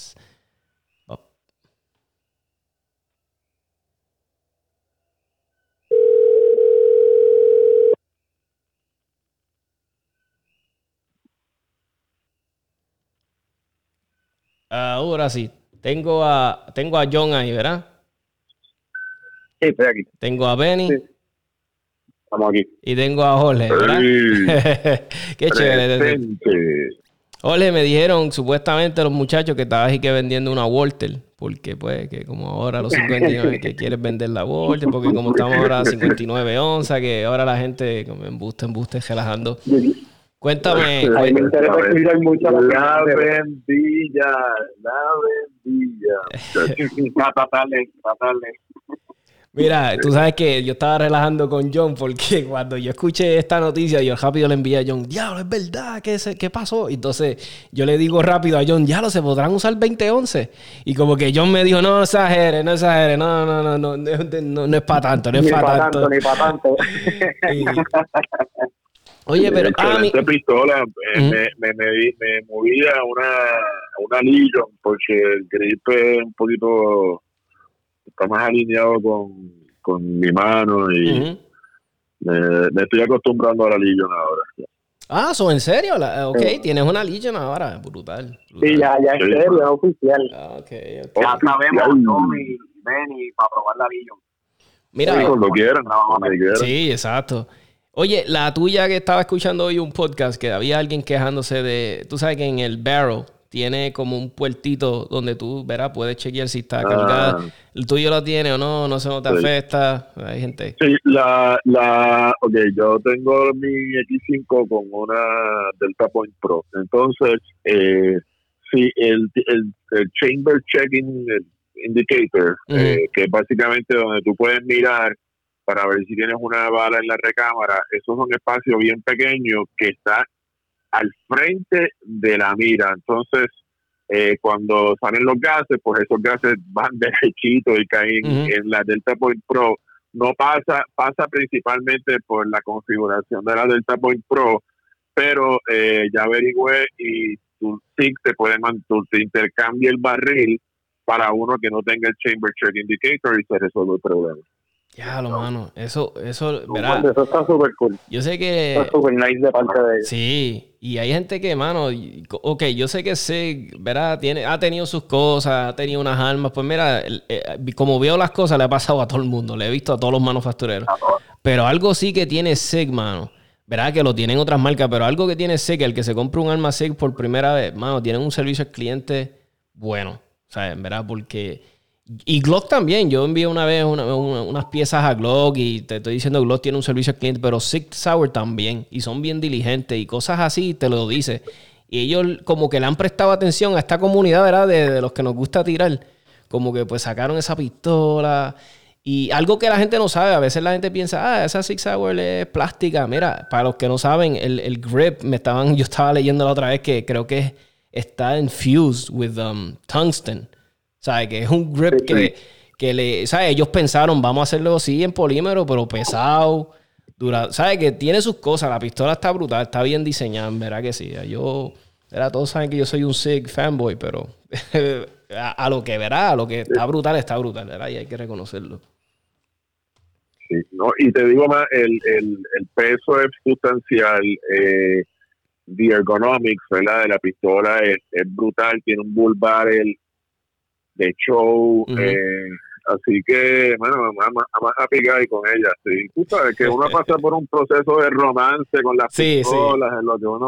Ahora sí. Tengo a, tengo a John ahí, ¿verdad? Sí, estoy aquí. Tengo a Benny. Estamos aquí. Y tengo a Jorge, ¿verdad? Qué chévere. Jorge, me dijeron supuestamente los muchachos que estabas aquí que vendiendo una Walter. Porque, pues, que como ahora los 59 que quieres vender la Walter, porque como estamos ahora a 59 onzas, que ahora la gente como embuste, embuste, relajando. Cuéntame. la vendilla, la vendilla. Mira, tú sabes que yo estaba relajando con John porque cuando yo escuché esta noticia, yo rápido le envié a John, diablo, es verdad, ¿qué, qué pasó? Entonces yo le digo rápido a John, lo ¿se podrán usar 2011? Y como que John me dijo, no exagere, no exagere, no, no, no, no, no, no, es para tanto, no es para tanto. Ni para tanto. Oye, pero. Ah, mi... pistola eh, me, me, me, movía una, una Legion porque el grip es un poquito. Está más alineado con, con mi mano y me, estoy acostumbrando a la Legion ahora. Ah, ¿son en serio? ok, tienes una Legion ahora, brutal. Sí, ya, ya en serio, es oficial. Ah, ok, Ya sabemos, Tommy, Benny, para probar la Legion. Mira, sí, cuando quieran, Sí, exacto. Oye, la tuya que estaba escuchando hoy un podcast que había alguien quejándose de, tú sabes que en el Barrel tiene como un puertito donde tú, verás, puedes chequear si está cargada. Ah. ¿El tuyo lo tiene o no? ¿No se no te afecta? Hay gente. Sí, la, la, ok, yo tengo mi X5 con una Delta Point Pro. Entonces, eh, sí, el, el, Chamber Checking Indicator, eh, que es básicamente donde tú puedes mirar para ver si tienes una bala en la recámara. Eso es un espacio bien pequeño que está al frente de la mira. Entonces, eh, cuando salen los gases, pues esos gases van derechitos y caen en la Delta Point Pro. No pasa, pasa principalmente por la configuración de la Delta Point Pro, pero eh, ya averigüé y tu SIG te puede te intercambia el barril para uno que no tenga el Chamber Check Indicator y se resuelve el problema. Ya, lo mano. Eso, eso, verá. Eso está súper cool. Yo sé que. Está súper nice de parte de ellos. Sí. Y hay gente que, mano, ok, yo sé que sé, verá, tiene, ha tenido sus cosas, ha tenido unas armas. Pues mira, eh, como veo las cosas, le ha pasado a todo el mundo. Le he visto a todos los manufactureros. Pero algo sí que tiene SIG, mano. Verá que lo tienen otras marcas, pero algo que tiene SIG, el que se compra un arma SIG por primera vez, mano, tienen un servicio al cliente bueno. ¿Sabes? ¿Verdad? Porque. Y Glock también. Yo envié una vez unas piezas a Glock y te estoy diciendo Glock tiene un servicio al cliente, pero Sig Sauer también. Y son bien diligentes y cosas así, te lo dice. Y ellos como que le han prestado atención a esta comunidad, ¿verdad? De, los que nos gusta tirar. Como que pues sacaron esa pistola y algo que la gente no sabe, a veces la gente piensa, ah, esa Six Hour es plástica. Mira, para los que no saben, el, grip, me estaban, yo estaba leyendo la otra vez que creo que está infused with um, tungsten. ¿Sabes? Que es un grip que, que le, ¿sabes? Ellos pensaron, vamos a hacerlo así en polímero, pero pesado. Dura, ¿Sabes? Que tiene sus cosas. La pistola está brutal, está bien diseñada, ¿verdad que sí? Yo, ¿verdad? Todos saben que yo soy un SIG fanboy, pero a, lo que verá, a lo que está brutal, está brutal, ¿verdad? Y hay que reconocerlo. ¿no? Y te digo más, el, el, el peso es sustancial. Eh, the ergonomics, ¿verdad? De la pistola es, es brutal, tiene un bull barrel de show. eh, así que, bueno, vamos a picar con ella. Sí. Tú sabes que uno pasa por un proceso de romance con las pistolas, en lo que uno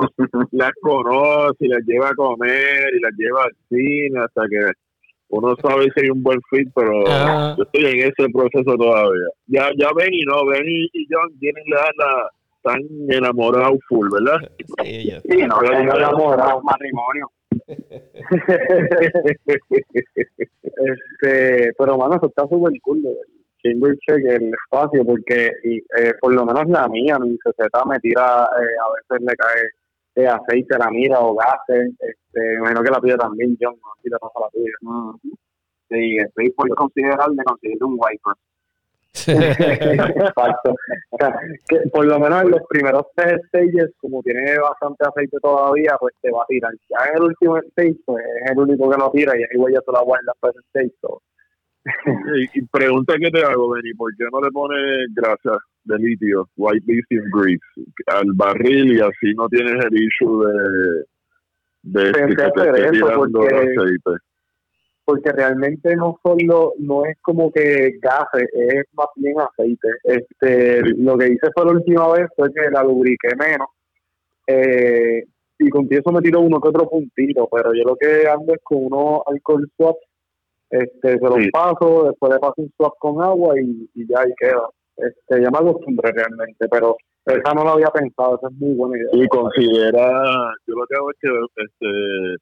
las conoce y las lleva a comer y las lleva al cine hasta que uno sabe si hay un buen fit, pero yo estoy en ese proceso todavía. Ya, ya ven y no, ven y, John tienen la, la tan enamorado full, ¿verdad? Sí, sí no, enamorado, matrimonio. Este, pero bueno, eso está súper cool, Chamber Check, el espacio, porque y, eh, por lo menos la mía, mi CZ me tira, eh, a veces le cae de aceite a la mira o gases. Este, me imagino que la tuya también, John, no si te pasa la tuya. Sí, estoy por considerar de conseguir un wiper. Exacto. O sea, que por lo menos en los primeros tres stages, como tiene bastante aceite todavía, pues te va a tirar. Ya en el último stage, pues es el único que no tira y ahí voy a la guarda para el stage. y, pregunta que te hago, Benny, ¿por qué no le pones grasa de litio, white lithium grease, al barril y así no tienes el issue de, de que te esté tirando aceite? Porque realmente no solo, no es como que gases, es más bien aceite. Este, Lo que hice fue la última vez fue que la lubriqué menos. Eh, y con eso me tiro uno que otro puntito, pero yo lo que ando es con uno alcohol swap este, se los paso, después le paso un swap con agua y, y ya ahí queda. Este, ya me acostumbré realmente, pero esa no lo había pensado, esa es muy buena idea. Y considera, yo lo que hago es que este,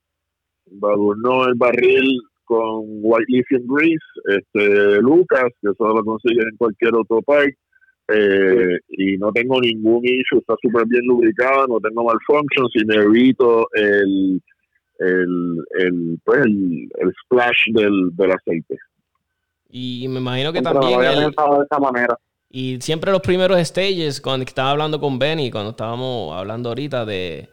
no el barril con White Lithium Grease, este, Lucas, que eso lo consigue en cualquier otro país, eh, y no tengo ningún issue, está súper bien lubricado, no tengo malfunctions y me evito el el, el, pues el, splash del, del, aceite. Y me imagino que también... de esa manera. Y siempre los primeros stages, cuando estaba hablando con Benny, cuando estábamos hablando ahorita de,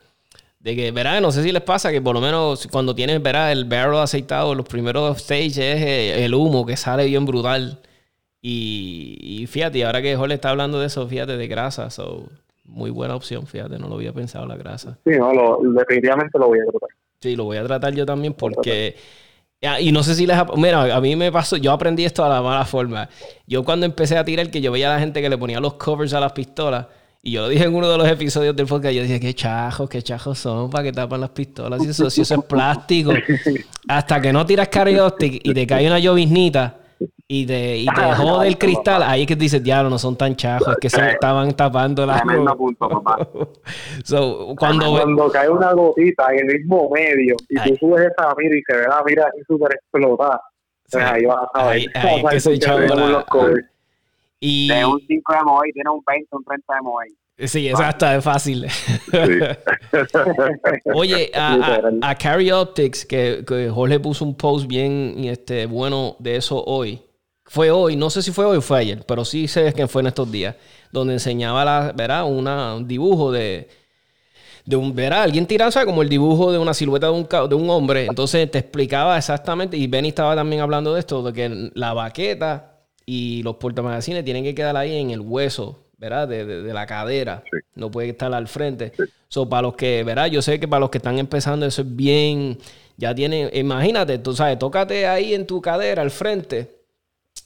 de que, verá, no sé si les pasa que por lo menos cuando tienes, verá, el barrel aceitado, los primeros stages es eh, el humo que sale bien brutal. Y, y fíjate, ahora que Jorge está hablando de eso, fíjate, de grasa, so, muy buena opción, fíjate, no lo había pensado la grasa. Sí, no, lo, definitivamente lo voy a tratar. Sí, lo voy a tratar yo también porque... Y no sé si les... Mira, a mí me pasó... Yo aprendí esto a la mala forma. Yo cuando empecé a tirar, que yo veía a la gente que le ponía los covers a las pistolas, y yo lo dije en uno de los episodios del podcast, yo dije, qué chajos, qué chajos son para que tapan las pistolas. Y eso, si eso es plástico. Hasta que no tiras carioptic y te cae una lloviznita y te, y te jode el cristal, ahí es que dices, diablo, no son tan chajos, es que se estaban tapando la... punto, papá. so, cuando, cuando cae una gotita en el mismo medio y tú subes esa mira y se ve la mira así súper explotada, pues ahí vas a ver. Ahí, que se. Y... De un 5 de MOI tiene un 20, un 30 de MOI. Sí, exacto, es fácil. Oye, a, a, Carry Optics, que, que, Jorge puso un post bien este, bueno de eso hoy. Fue hoy, no sé si fue hoy o fue ayer, pero sí sé que fue en estos días, donde enseñaba la, ¿verdad? Una, un dibujo de, de un, verá, alguien tirando, como el dibujo de una silueta de un, de un hombre. Entonces te explicaba exactamente, y Benny estaba también hablando de esto, de que la baqueta y los portamagazines tienen que quedar ahí en el hueso ¿verdad? De, de, la cadera. No puede estar al frente. So, para los que, ¿verdad? Yo sé que para los que están empezando eso es bien, ya tienen, imagínate, tú sabes, tócate ahí en tu cadera al frente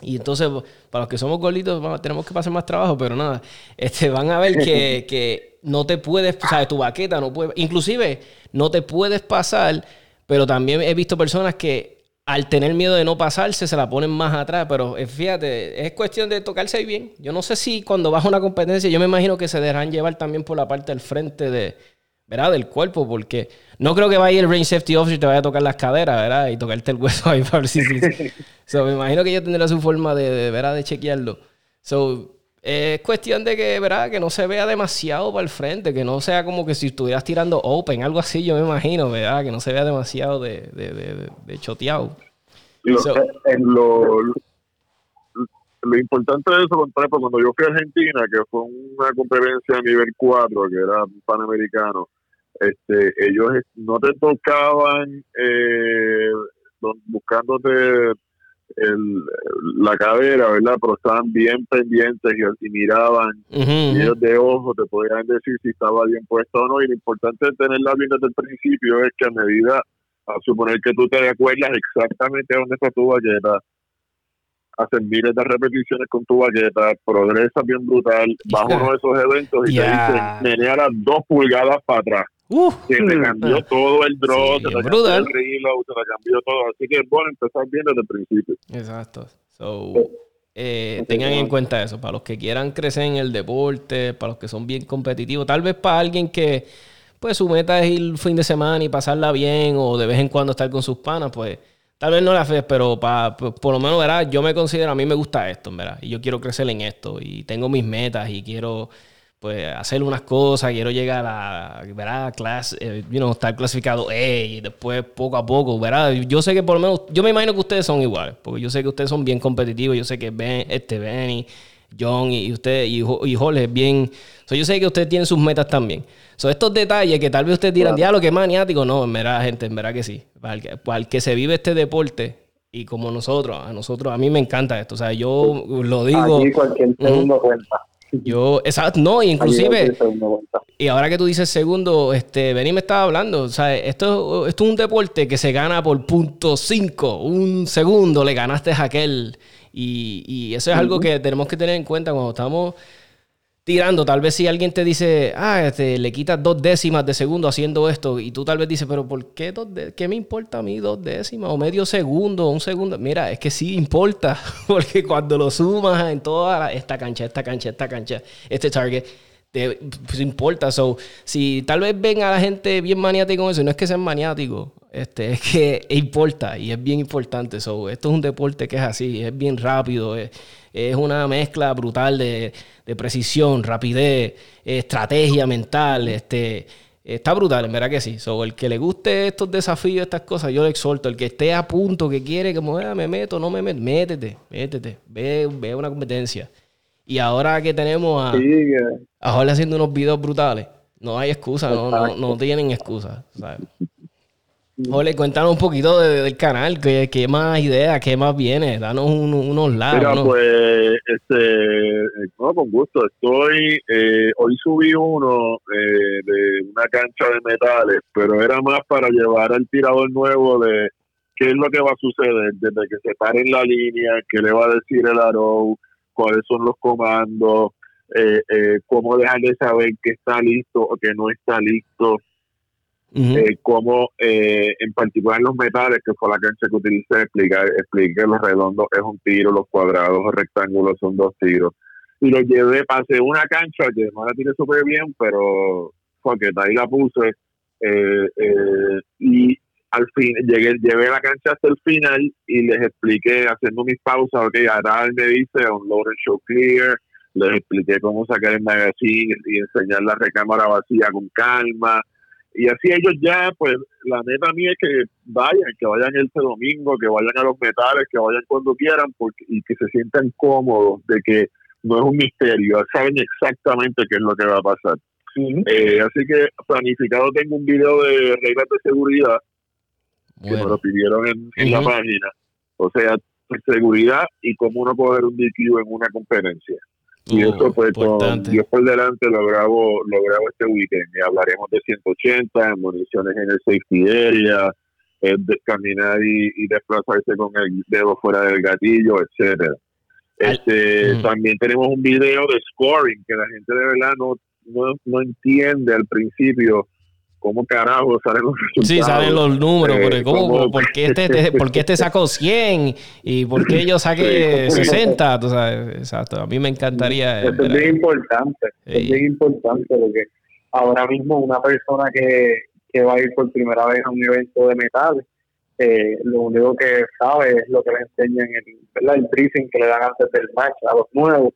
Y entonces, para los que somos gorditos, tenemos que pasar más trabajo, pero nada, este, van a ver que, que no te puedes, o sea, tu baqueta no puede, inclusive no te puedes pasar, pero también he visto personas que al tener miedo de no pasarse se la ponen más atrás, pero eh, fíjate, es cuestión de tocarse bien. Yo no sé si cuando vas a una competencia, yo me imagino que se dejarán llevar también por la parte del frente de, ¿verdad? Del cuerpo, porque no creo que vaya el range safety officer y te vaya a tocar las caderas, ¿verdad? Y tocarte el hueso ahí para ver si... so, me imagino que yo tendrá su forma de, de, ¿verdad? De chequearlo. So, es cuestión de que, ¿verdad? Que no se vea demasiado para el frente, que no sea como que si estuvieras tirando open, algo así, yo me imagino, ¿verdad? Que no se vea demasiado de, de, de, de choteado. en lo, lo importante de eso, contrario, cuando yo fui a Argentina, que fue una conferencia a nivel 4, que era panamericano, este, ellos no te tocaban eh, buscándote el, la cadera, ¿verdad? Pero estaban bien pendientes y, miraban, y ellos de ojo te podían decir si estaba bien puesto o no. Y lo importante de tenerla bien desde el principio es que a medida, a suponer que tú te acuerdas exactamente dónde está tu baqueta, hacen miles de repeticiones con tu baqueta, progresas bien brutal, vas a uno de esos eventos y te dicen, menear dos pulgadas para atrás. Uh, que te cambió todo el draw, sí, te cambió el reload, te cambió todo. Así que es bueno empezar bien desde el principio. Exacto. So, eh, tengan en cuenta eso. Para los que quieran crecer en el deporte, para los que son bien competitivos, tal vez para alguien que pues su meta es ir el fin de semana y pasarla bien o de vez en cuando estar con sus panas, pues tal vez no la fe, pero para, por, lo menos, ¿verdad? Yo me considero, a mí me gusta esto, ¿verdad? Y yo quiero crecer en esto y tengo mis metas y quiero pues hacer unas cosas, quiero llegar a, ¿verdad? Class, eh, estar clasificado A y después poco a poco, ¿verdad? Yo sé que por lo menos, yo me imagino que ustedes son iguales, porque yo sé que ustedes son bien competitivos, yo sé que Ben, este Benny, John y, usted y, y Jorge es bien, yo sé que ustedes tienen sus metas también. Son estos detalles que tal vez ustedes dirán, diablo, que maniático, no, en verdad, gente, en verdad que sí. Para el que, para el que se vive este deporte, y como nosotros, a nosotros, a mí me encanta esto. O sea, yo lo digo. Aquí cualquier segundo cuenta. Yo, exacto, no, inclusive, y ahora que tú dices segundo, este, Benny me estaba hablando, o sea, esto, esto es un deporte que se gana por punto cinco, un segundo le ganaste a aquel, y, y eso es algo que tenemos que tener en cuenta cuando estamos tirando. Tal vez si alguien te dice, ah, este, le quitas dos décimas de segundo haciendo esto, y tú tal vez dices, pero ¿por qué, dos qué me importa a mí dos décimas o medio segundo, un segundo? Mira, es que sí importa, porque cuando lo sumas en toda esta cancha, esta cancha, esta cancha, este target, te pues, importa. So, si tal vez ven a la gente bien maniática con eso, no es que sean maniáticos, este, es que importa y es bien importante. So, esto es un deporte que es así, es bien rápido, es, es una mezcla brutal de, precisión, rapidez, estrategia mental. Este, está brutal, en verdad que sí. So, el que le guste estos desafíos, estas cosas, yo le exhorto. El que esté a punto, que quiere, como ah, me meto, no me meto, métete, métete, ve, ve una competencia. Y ahora que tenemos a, a Jorge haciendo unos videos brutales, no hay excusa, no, no, no, tienen excusa. ¿sabes? Ole, cuéntanos un poquito del canal, ¿qué, qué más ideas, qué más viene, danos unos lados. Mira, pues, este, no, con gusto, estoy, eh, hoy subí uno eh, de una cancha de metales, pero era más para llevar al tirador nuevo de qué es lo que va a suceder desde que se pare en la línea, qué le va a decir el arrow, cuáles son los comandos, eh, eh, cómo dejarle saber que está listo o que no está listo eh, como eh, en particular los metales, que fue la cancha que utilicé, explicar, expliqué que los redondos es un tiro, los cuadrados o rectángulos son dos tiros. Y lo llevé, pasé una cancha que no la tiré súper bien, pero porque ahí la puse. Eh, y al fin llegué, llevé la cancha hasta el final y les expliqué haciendo mis pausas, ok, ahora me dice un load and show clear, les expliqué cómo sacar el magazine y enseñar la recámara vacía con calma, y así ellos ya, pues la neta mía es que vayan, que vayan este domingo, que vayan a los metales, que vayan cuando quieran porque, y que se sientan cómodos de que no es un misterio, saben exactamente qué es lo que va a pasar. Eh, así que planificado tengo un video de reglas de seguridad que me lo pidieron en, la página. O sea, seguridad y cómo uno coger un DQ en una conferencia. Y uh, eso pues con Dios por delante lo grabo, lo grabo este weekend. Y hablaremos de 180, municiones en el safety area, de caminar y, desplazarse con el dedo fuera del gatillo, etcétera. Este, También tenemos un video de scoring que la gente de verdad no, no, no entiende al principio cómo carajo salen los resultados. Sí, salen los números, eh, ¿cómo, ¿por, qué este, ¿por qué este sacó 100? ¿Y por qué yo saqué 60? Tú sabes, exacto, a mí me encantaría. Eso es bien importante, es bien importante porque ahora mismo una persona que, que va a ir por primera vez a un evento de metal, eh, lo único que sabe es lo que le enseñan en el briefing que le dan antes del match a los nuevos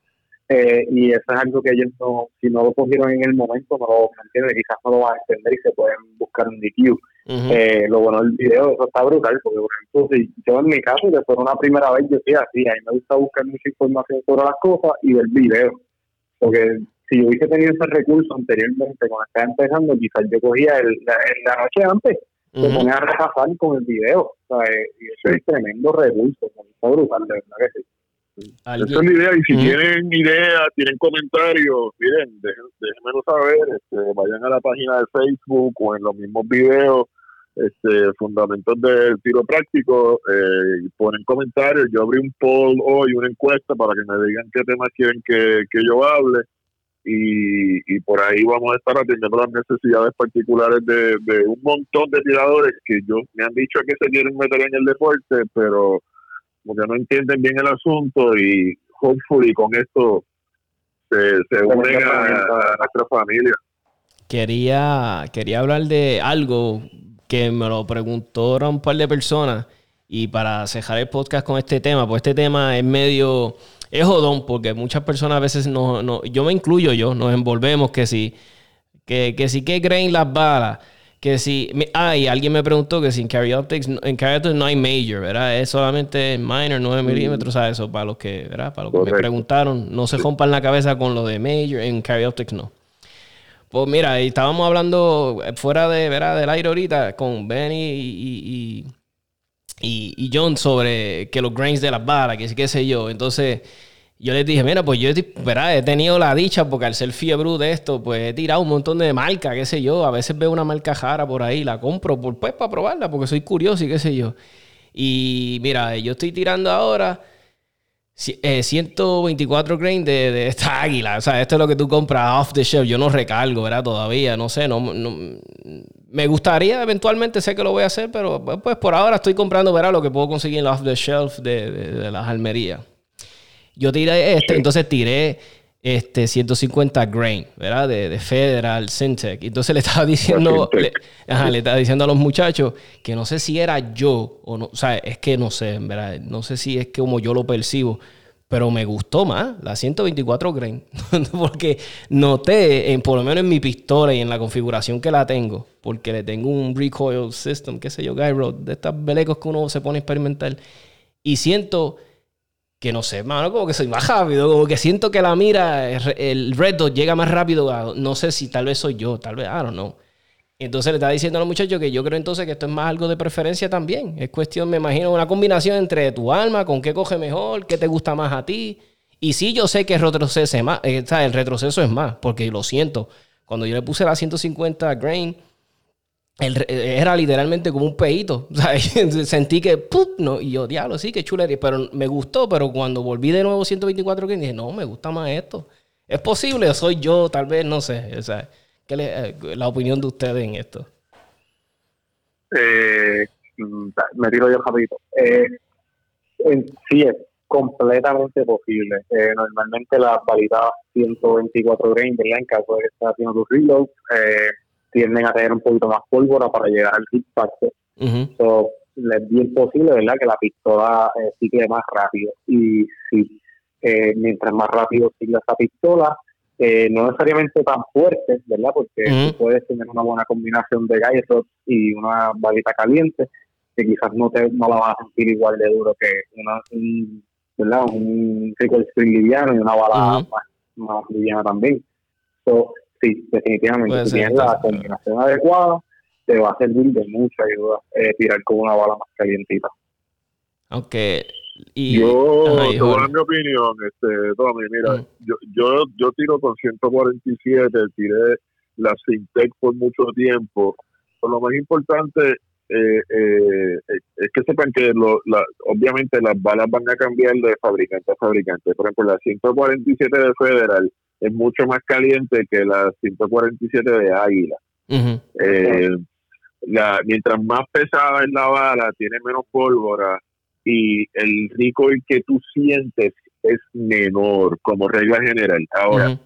eh, y eso es algo que ellos no, si no lo cogieron en el momento, no lo entienden, quizás no lo van a entender y se pueden buscar un DQ. eh, lo bueno del video, eso está brutal, porque por ejemplo, si yo en mi caso, después de una primera vez, yo sí así, a mí me gusta buscar mucha información sobre las cosas y ver video. Porque si yo hubiese tenido ese recurso anteriormente, cuando estaba empezando, quizás yo cogía el, la, noche antes, se ponía a repasar con el video. O sea, eh, y eso es tremendo recurso, está brutal, de verdad que sí. Esa es la idea. Y si tienen ideas, tienen comentarios, miren, déjenmelo saber. Este, vayan a la página de Facebook o en los mismos videos, este, Fundamentos del Tiro Práctico, eh, ponen comentarios. Yo abrí un poll hoy, una encuesta para que me digan qué temas quieren que, que yo hable. Y, y, por ahí vamos a estar atendiendo las necesidades particulares de, de un montón de tiradores que yo me han dicho que se quieren meter en el deporte, pero porque no entienden bien el asunto y hopefully con esto se, se unen a, nuestra familia. Quería, quería hablar de algo que me lo preguntaron un par de personas y para cejar el podcast con este tema, pues este tema es medio, es jodón porque muchas personas a veces no, no yo me incluyo yo, nos envolvemos que si, que, que si que creen las balas que si. Ah, y alguien me preguntó que si en Carry Optics, en Carry Optics no hay major, ¿verdad? Es solamente minor, 9 milímetros, ¿sabes? Eso para los que, ¿verdad? Para los que me preguntaron, no se rompan la cabeza con lo de major, en Carry Optics no. Pues mira, estábamos hablando fuera de, ¿verdad? Del aire ahorita con Benny y, y, y, John sobre que los grains de las balas, que sí, qué sé yo. Entonces yo les dije, mira, pues yo he tenido la dicha, porque al ser fiebre de esto, pues he tirado un montón de marcas, qué sé yo. A veces veo una marca jara por ahí, la compro por, pues para probarla, porque soy curioso y qué sé yo. Y mira, yo estoy tirando ahora 124 eh, grain de, esta águila. O sea, esto es lo que tú compras off the shelf. Yo no recargo, ¿verdad? Todavía, no sé, no, me gustaría eventualmente, sé que lo voy a hacer, pero pues por ahora estoy comprando, ¿verdad? Lo que puedo conseguir en off the shelf de, de las almerías. Yo tiré este, entonces tiré este 150 grain, ¿verdad? De, de Federal, Syntec. Entonces le estaba diciendo, le, ajá, le estaba diciendo a los muchachos que no sé si era yo o no, o sea, es que no sé, ¿verdad? No sé si es como yo lo percibo, pero me gustó más la 124 grain, porque noté, en, por lo menos en mi pistola y en la configuración que la tengo, porque le tengo un recoil system, qué sé yo, gyro, de estas belecos que uno se pone a experimentar, y siento que no sé, mano, como que soy más rápido, como que siento que la mira, el red dot llega más rápido, no sé si tal vez soy yo, tal vez, I don't know. Entonces le estaba diciendo a los muchachos que yo creo entonces que esto es más algo de preferencia también. Es cuestión, me imagino, una combinación entre tu alma, con qué coge mejor, qué te gusta más a ti. Y sí, yo sé que es más, eh, el retroceso es más, porque lo siento. Cuando yo le puse la 150 grain, era literalmente como un peito. Sentí que. No, y yo, diablo, sí, qué chulería. Pero me gustó, pero cuando volví de nuevo 124 que dije, no, me gusta más esto. ¿Es posible? ¿Soy yo? Tal vez, no sé. Sea, ¿qué le, eh, la opinión de ustedes en esto? Eh, mm, me tiro yo rapidito. Eh, sí, es completamente posible. Eh, normalmente la validad 124 grain, En caso de que estés haciendo tu reload, eh, tienden a tener un poquito más pólvora para llegar al hit factor. Uh es bien posible, ¿verdad?, que la pistola eh, cicle más rápido. Y si eh, mientras más rápido sigue esa pistola, eh, no necesariamente tan fuerte, ¿verdad?, porque puedes tener una buena combinación de galletos y una balita caliente, que quizás no, te, no la vas a sentir igual de duro que una, un, ¿verdad? un recoil liviano y una bala más, más liviana también. So, sí, definitivamente. Si tienes la combinación adecuada, te va a servir de mucha ayuda eh, tirar con una bala más calientita. Aunque. Y, yo, te voy a dar mi opinión, este, Tommy, mira, yo, yo, yo tiro con 147, tiré la Sintec por mucho tiempo. Pero lo más importante eh, eh, es que sepan que lo, obviamente las balas van a cambiar de fabricante a fabricante. Por ejemplo, la 147 de Federal es mucho más caliente que la 147 de Águila. Eh, la, mientras más pesada es la bala, tiene menos pólvora y el recoil que tú sientes es menor como regla general. Ahora,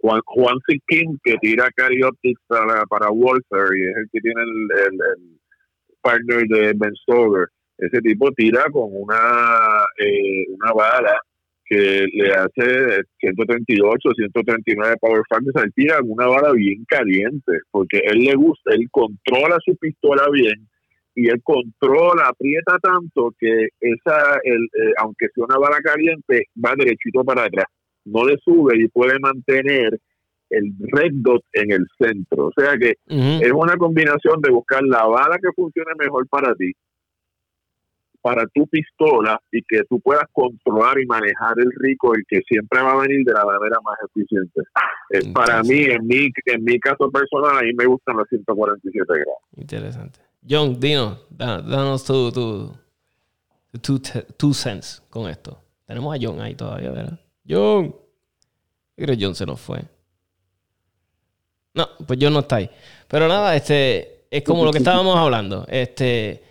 Juan, Juan que tira Carioptics para, para Walter y es el que tiene el, partner de Ben Stover, ese tipo tira con una, eh, una bala que le hace 138, 139 power factors al tira una bala bien caliente, porque él le gusta, él controla su pistola bien y él controla, aprieta tanto que esa, el, eh, aunque sea una bala caliente, va derechito para atrás no le sube y puede mantener el red dot en el centro. O sea que es una combinación de buscar la bala que funcione mejor para ti, para tu pistola y que tú puedas controlar y manejar el rico y que siempre va a venir de la manera más eficiente. Eh, para mí, en mi, en mi caso personal, a mí me gustan los 147 grados. Interesante. John, Dino, danos tu, tu, tu, tu cents con esto. Tenemos a John ahí todavía, ¿verdad? John. Yo creo que John se nos fue. No, pues John no está ahí. Pero nada, este, es como lo que estábamos hablando. Este,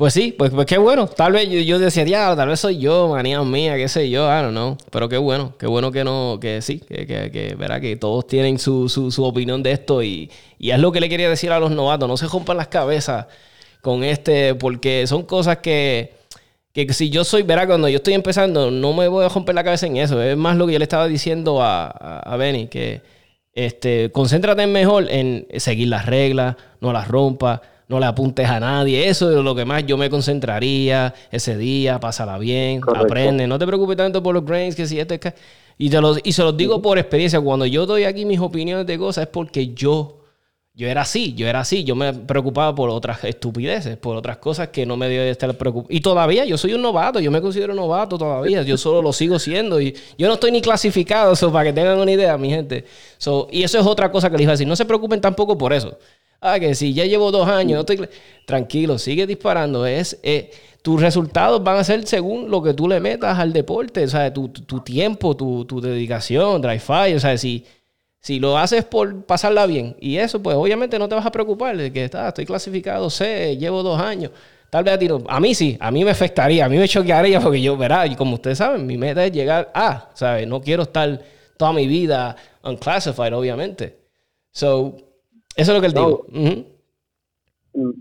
pues sí, pues, pues qué bueno. Tal vez yo, decía, ya, tal vez soy yo, manía mía, qué sé yo, I don't know. Pero qué bueno, qué bueno que no, que sí, que, que, que verá que todos tienen su, su, su opinión de esto y, y, es lo que le quería decir a los novatos. No se rompan las cabezas con este, porque son cosas que que si yo soy, verá, cuando yo estoy empezando, no me voy a romper la cabeza en eso. Es más lo que yo le estaba diciendo a, a, Benny, que este, concéntrate mejor en seguir las reglas, no las rompas, no le apuntes a nadie. Eso es lo que más yo me concentraría ese día, pásala bien, aprende. No te preocupes tanto por los brains, que si este Y, te los, y se los digo por experiencia, cuando yo doy aquí mis opiniones de cosas es porque yo yo era así, yo era así, yo me preocupaba por otras estupideces, por otras cosas que no me dio de estar preocupado. Y todavía yo soy un novato, yo me considero novato todavía, yo solo lo sigo siendo y yo no estoy ni clasificado, eso para que tengan una idea, mi gente. y eso es otra cosa que les iba a decir, no se preocupen tampoco por eso. Ah, que si ya llevo dos años, estoy... tranquilo, sigue disparando, es... Eh, tus resultados van a ser según lo que tú le metas al deporte, o sea, tu, tu tiempo, tu, tu dedicación, drive fire, o sea, si si lo haces por pasarla bien y eso, pues obviamente no te vas a preocupar de que está, estoy clasificado sé, llevo dos años. Tal vez a ti no. A mí sí, a mí me afectaría, a mí me choquearía porque yo, verá, y como ustedes saben, mi meta es llegar a, ¿sabes? No quiero estar toda mi vida unclassified, obviamente. So, eso es lo que él digo.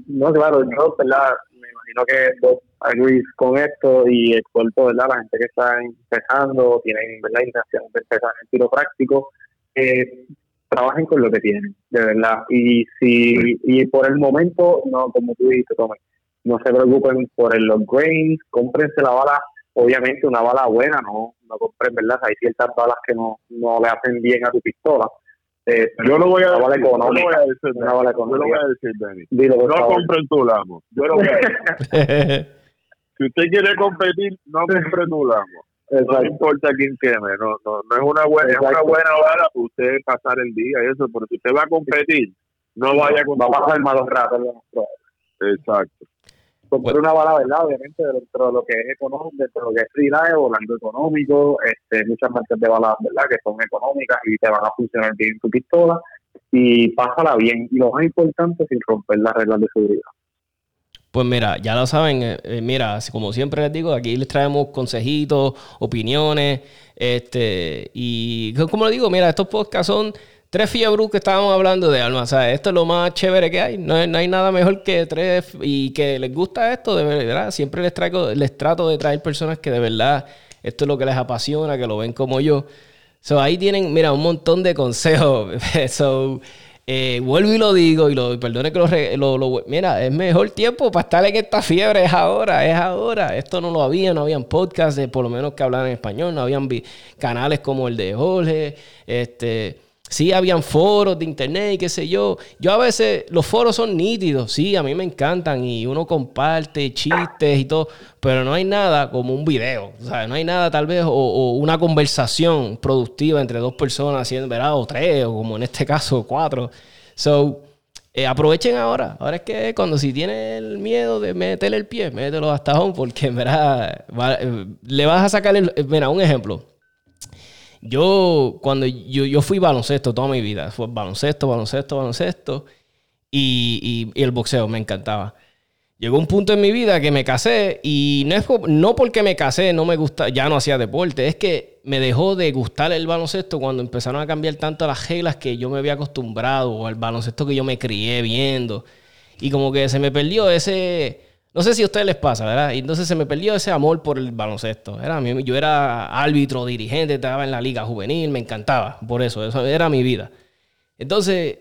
No, claro, yo, ¿verdad? Me imagino que vos agree con esto y expuesto, ¿verdad? La gente que está empezando, tienen, ¿verdad? Intención de empezar en tiro práctico eh, trabajen con lo que tienen, de verdad. Y si y por el momento, no, como tú dijiste, Tomé, no se preocupen por el, los grains, cómprense la bala, obviamente una bala buena, no, no compren, ¿verdad? Hay ciertas balas que no, no le hacen bien a tu pistola. Eh, yo lo voy a, decir, yo lo voy a decir, una bala yo lo voy a decir, Dani. no compren tu lamo. Yo lo voy a decir. si usted quiere competir, no compre tu lamo. No importa quién queme, no, no, no es una buena, es una buena bala para usted pasar el día y eso, porque si usted va a competir, no vaya a, va a pasar malos ratos. Exacto. Comprar una bala, ¿verdad? Obviamente, dentro de lo que es económico, dentro de lo que es freelance, volando económico, este, muchas marcas de balas, ¿verdad? Que son económicas y te van a funcionar bien en tu pistola y pásala bien. Y lo más importante, sin romper las reglas de seguridad. Pues mira, ya lo saben, eh, eh, mira, como siempre les digo, aquí les traemos consejitos, opiniones, este, y como les digo, mira, estos podcasts son tres fiebros que estábamos hablando de alma, o sea, esto es lo más chévere que hay, no, hay nada mejor que tres, y que les gusta esto, de verdad, siempre les traigo, les trato de traer personas que de verdad, esto es lo que les apasiona, que lo ven como yo. So, ahí tienen, mira, un montón de consejos. so, eh, vuelvo y lo digo, y lo perdone que lo, lo, Mira, es mejor tiempo para estar en esta fiebre, es ahora, es ahora. Esto no lo había, no habían podcasts, por lo menos que hablaran en español, no habían canales como el de Jorge, este Sí, habían foros de internet y qué sé yo. Yo a veces, los foros son nítidos, sí, a mí me encantan y uno comparte chistes y todo, pero no hay nada como un video, o sea, no hay nada tal vez, o, una conversación productiva entre dos personas, ¿verdad? O tres, o como en este caso, cuatro. So, eh, aprovechen ahora. Ahora es que cuando si tienes el miedo de meterle el pie, mételo hasta home porque verdad eh, le vas a sacar el... Mira, un ejemplo. Yo, cuando yo, yo fui baloncesto toda mi vida, fue baloncesto, baloncesto, baloncesto y, y, el boxeo, me encantaba. Llegó un punto en mi vida que me casé y no es no porque me casé, no me gusta, ya no hacía deporte, es que me dejó de gustar el baloncesto cuando empezaron a cambiar tanto las reglas que yo me había acostumbrado o al baloncesto que yo me crié viendo. Y como que se me perdió ese, no sé si a ustedes les pasa, ¿verdad? Y entonces se me perdió ese amor por el baloncesto. Era, yo era árbitro, dirigente, estaba en la liga juvenil, me encantaba por eso, era mi vida. Entonces,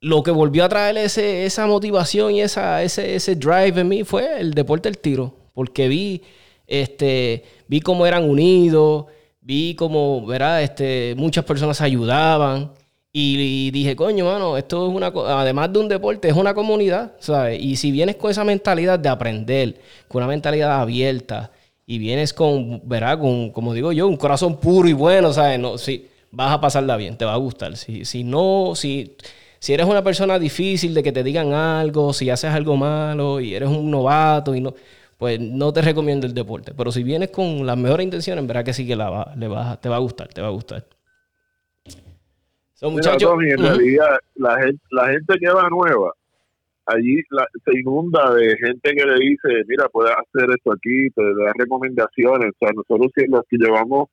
lo que volvió a traer ese, esa motivación y esa, ese, ese drive en mí fue el deporte del tiro, porque vi, este, vi cómo eran unidos, vi cómo, ¿verdad? Este, muchas personas ayudaban. Y, dije, coño, mano, esto es una, además de un deporte, es una comunidad, ¿sabes? Y si vienes con esa mentalidad de aprender, con una mentalidad abierta, y vienes con, ¿verdad? Con, como digo yo, un corazón puro y bueno, ¿sabes? No, si, vas a pasarla bien, te va a gustar. Si, si no, si si eres una persona difícil de que te digan algo, si haces algo malo y eres un novato y no, pues no te recomiendo el deporte. Pero si vienes con las mejores intenciones, verás que sí que le va, te va a gustar, te va a gustar. Son muchachos. en realidad, la gente, la gente que va nueva, allí se inunda de gente que le dice, mira, puedes hacer esto aquí, te da recomendaciones. O sea, nosotros los que llevamos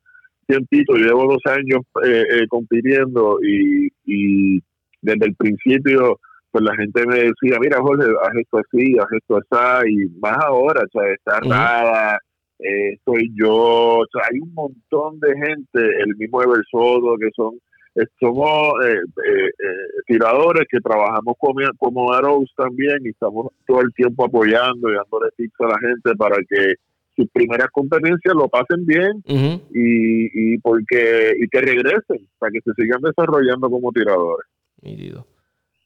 tiempito, llevo dos años eh, eh, compitiendo y, y desde el principio, pues la gente me decía, mira Jorge, haz esto así, haz esto así, y más ahora, o sea, está nada, eh, soy yo, o sea, hay un montón de gente, el mismo Eversodo, que son, somos eh, tiradores que trabajamos como, como Arrows también y estamos todo el tiempo apoyando y dándole tips a la gente para que sus primeras competencias lo pasen bien y, y porque y que regresen para que se sigan desarrollando como tiradores.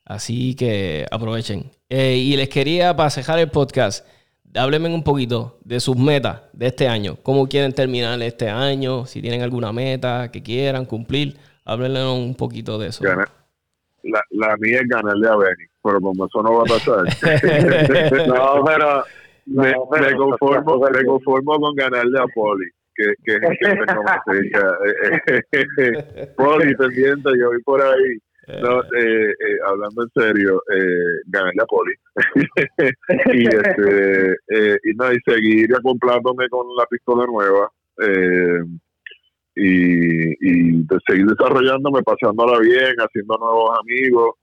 Así que aprovechen. Eh, y les quería, para cerrar el podcast, háblenme un poquito de sus metas de este año. ¿Cómo quieren terminar este año? Si tienen alguna meta que quieran cumplir, háblenle un poquito de eso. La, la mía es ganarle a Benny, pero como eso no va a pasar. no, pero me, conformo, me conformo con ganarle a Poli. Que, que, que, Poli, pendiente, yo voy por ahí no, eh, eh, hablando en serio, eh, gané la poli. y, este, eh, y, no, y seguir acomplándome con la pistola nueva. Eh, y, y seguir desarrollándome, pasándola bien, haciendo nuevos amigos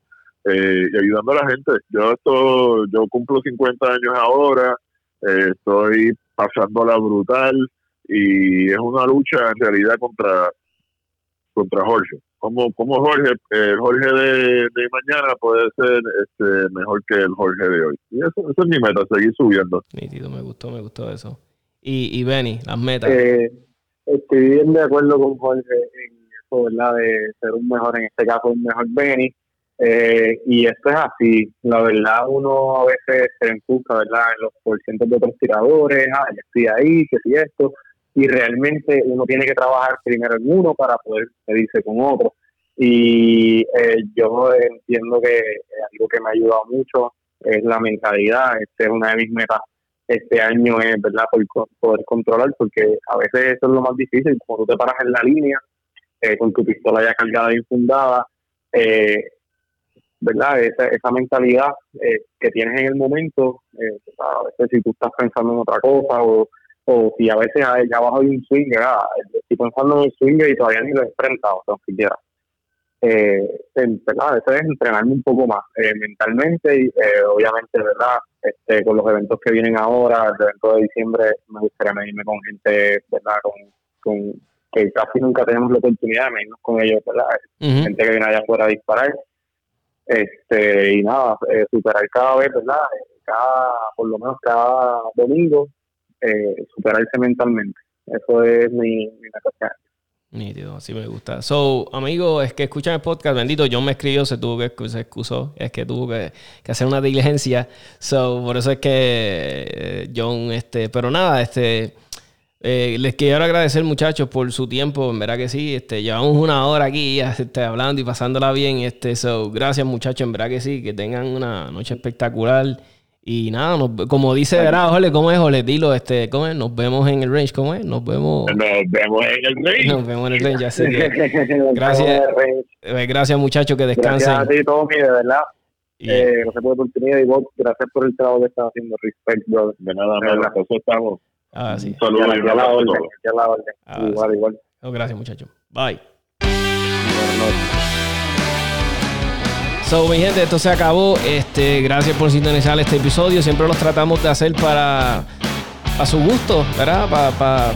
y ayudando a la gente. Yo esto, yo cumplo 50 años ahora, estoy pasándola brutal y es una lucha en realidad contra contra Jorge como, como Jorge, el Jorge de, mañana puede ser este, mejor que el Jorge de hoy. Y eso, es mi meta, seguir subiendo. me gustó, me gustó eso. Y, y Benny, las metas. Eh, estoy bien de acuerdo con Jorge en eso, ¿verdad? De ser un mejor, en este caso, un mejor Benny. Eh, y esto es así, la verdad uno a veces se enfoca, ¿verdad? En los porcientos de otros tiradores, ah, ya estoy ahí, que si esto, y realmente uno tiene que trabajar primero en uno para poder medirse con otro. Y eh, yo entiendo que algo que me ha ayudado mucho es la mentalidad. Esta es una de mis metas este año, es verdad, poder, controlar, porque a veces eso es lo más difícil. Cuando tú te paras en la línea eh, con tu pistola ya cargada e infundada, eh, ¿verdad? Esa, esa mentalidad que tienes en el momento, a veces si tú estás pensando en otra cosa o o si a veces allá abajo hay un swinger, ah, estoy pensando en el swinger y todavía ni lo he enfrentado, o siquiera. Eh, ¿verdad? Eso es entrenarme un poco más eh, mentalmente y eh, obviamente, ¿verdad? Este, con los eventos que vienen ahora, el evento de diciembre, me gustaría medirme con gente, ¿verdad? Con, con que casi nunca tenemos la oportunidad de medirnos con ellos, ¿verdad? Gente que viene allá afuera a disparar. Este, y nada, eh, superar cada vez, ¿verdad? Cada, por lo menos cada domingo, eh, superarse mentalmente. Eso es mi, mi Nítido, así me gusta. So, amigo, es que escuchan el podcast, bendito, John me escribió, se tuvo que, se excusó, es que tuvo que, hacer una diligencia. So, por eso es que eh, John, este, pero nada, este, Eh, les quiero agradecer, muchachos, por su tiempo. En verdad que sí. Este, llevamos una hora aquí este, hablando y pasándola bien. Este, so, gracias, muchachos. En verdad que sí. Que tengan una noche espectacular. Y nada, como dice, ¿verdad? Jole, ¿cómo es, Jole? Dilo, este, ¿cómo es? Nos vemos en el range, ¿cómo es? Nos vemos... Nos vemos en el range. Nos vemos en el range, así que... gracias, eh, gracias muchachos, que descansen. Gracias a ti, Tommy, de verdad. Eh, gracias por la oportunidad y vos, gracias por el trabajo que estás haciendo. Respect, brother. De nada, de nada. Nosotros estamos... Ah, sí. Saludos. Ya, la orden, ya la orden. Ah, igual, sí. igual. Oh, gracias, muchachos. Bye. So, mi gente, esto se acabó. Este, gracias por sintonizar este episodio. Siempre los tratamos de hacer para, a su gusto, ¿verdad? Para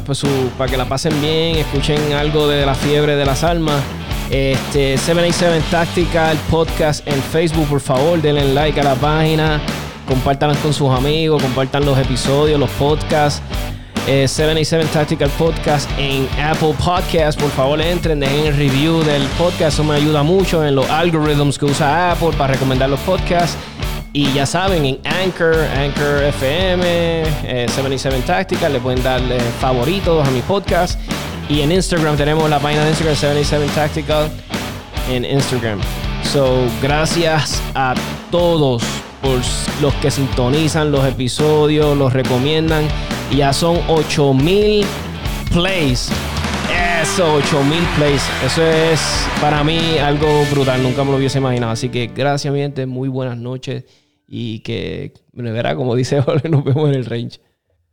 para que la pasen bien, escuchen algo de la fiebre de las almas. Este, 787 Tactical Podcast en Facebook, por favor, denle like a la página, compártanlas con sus amigos, compartan los episodios, los podcasts. 787 eh, Tactical Podcast en Apple Podcast. Por favor, entren, dejen el review del podcast. Eso me ayuda mucho en los algoritmos que usa Apple para recomendar los podcasts. Y ya saben, en Anchor, Anchor FM, 77 eh, Tactical, le pueden dar favoritos a mi podcast. Y en Instagram tenemos la página de Instagram 77 Tactical en Instagram. So, gracias a todos por los que sintonizan los episodios, los recomiendan. Ya son 8000 plays. Eso, 8000 plays. Eso es para mí algo brutal. Nunca me lo hubiese imaginado. Así que gracias, mi gente. Muy buenas noches. Y que, verá, como dice Jorge, nos vemos en el range.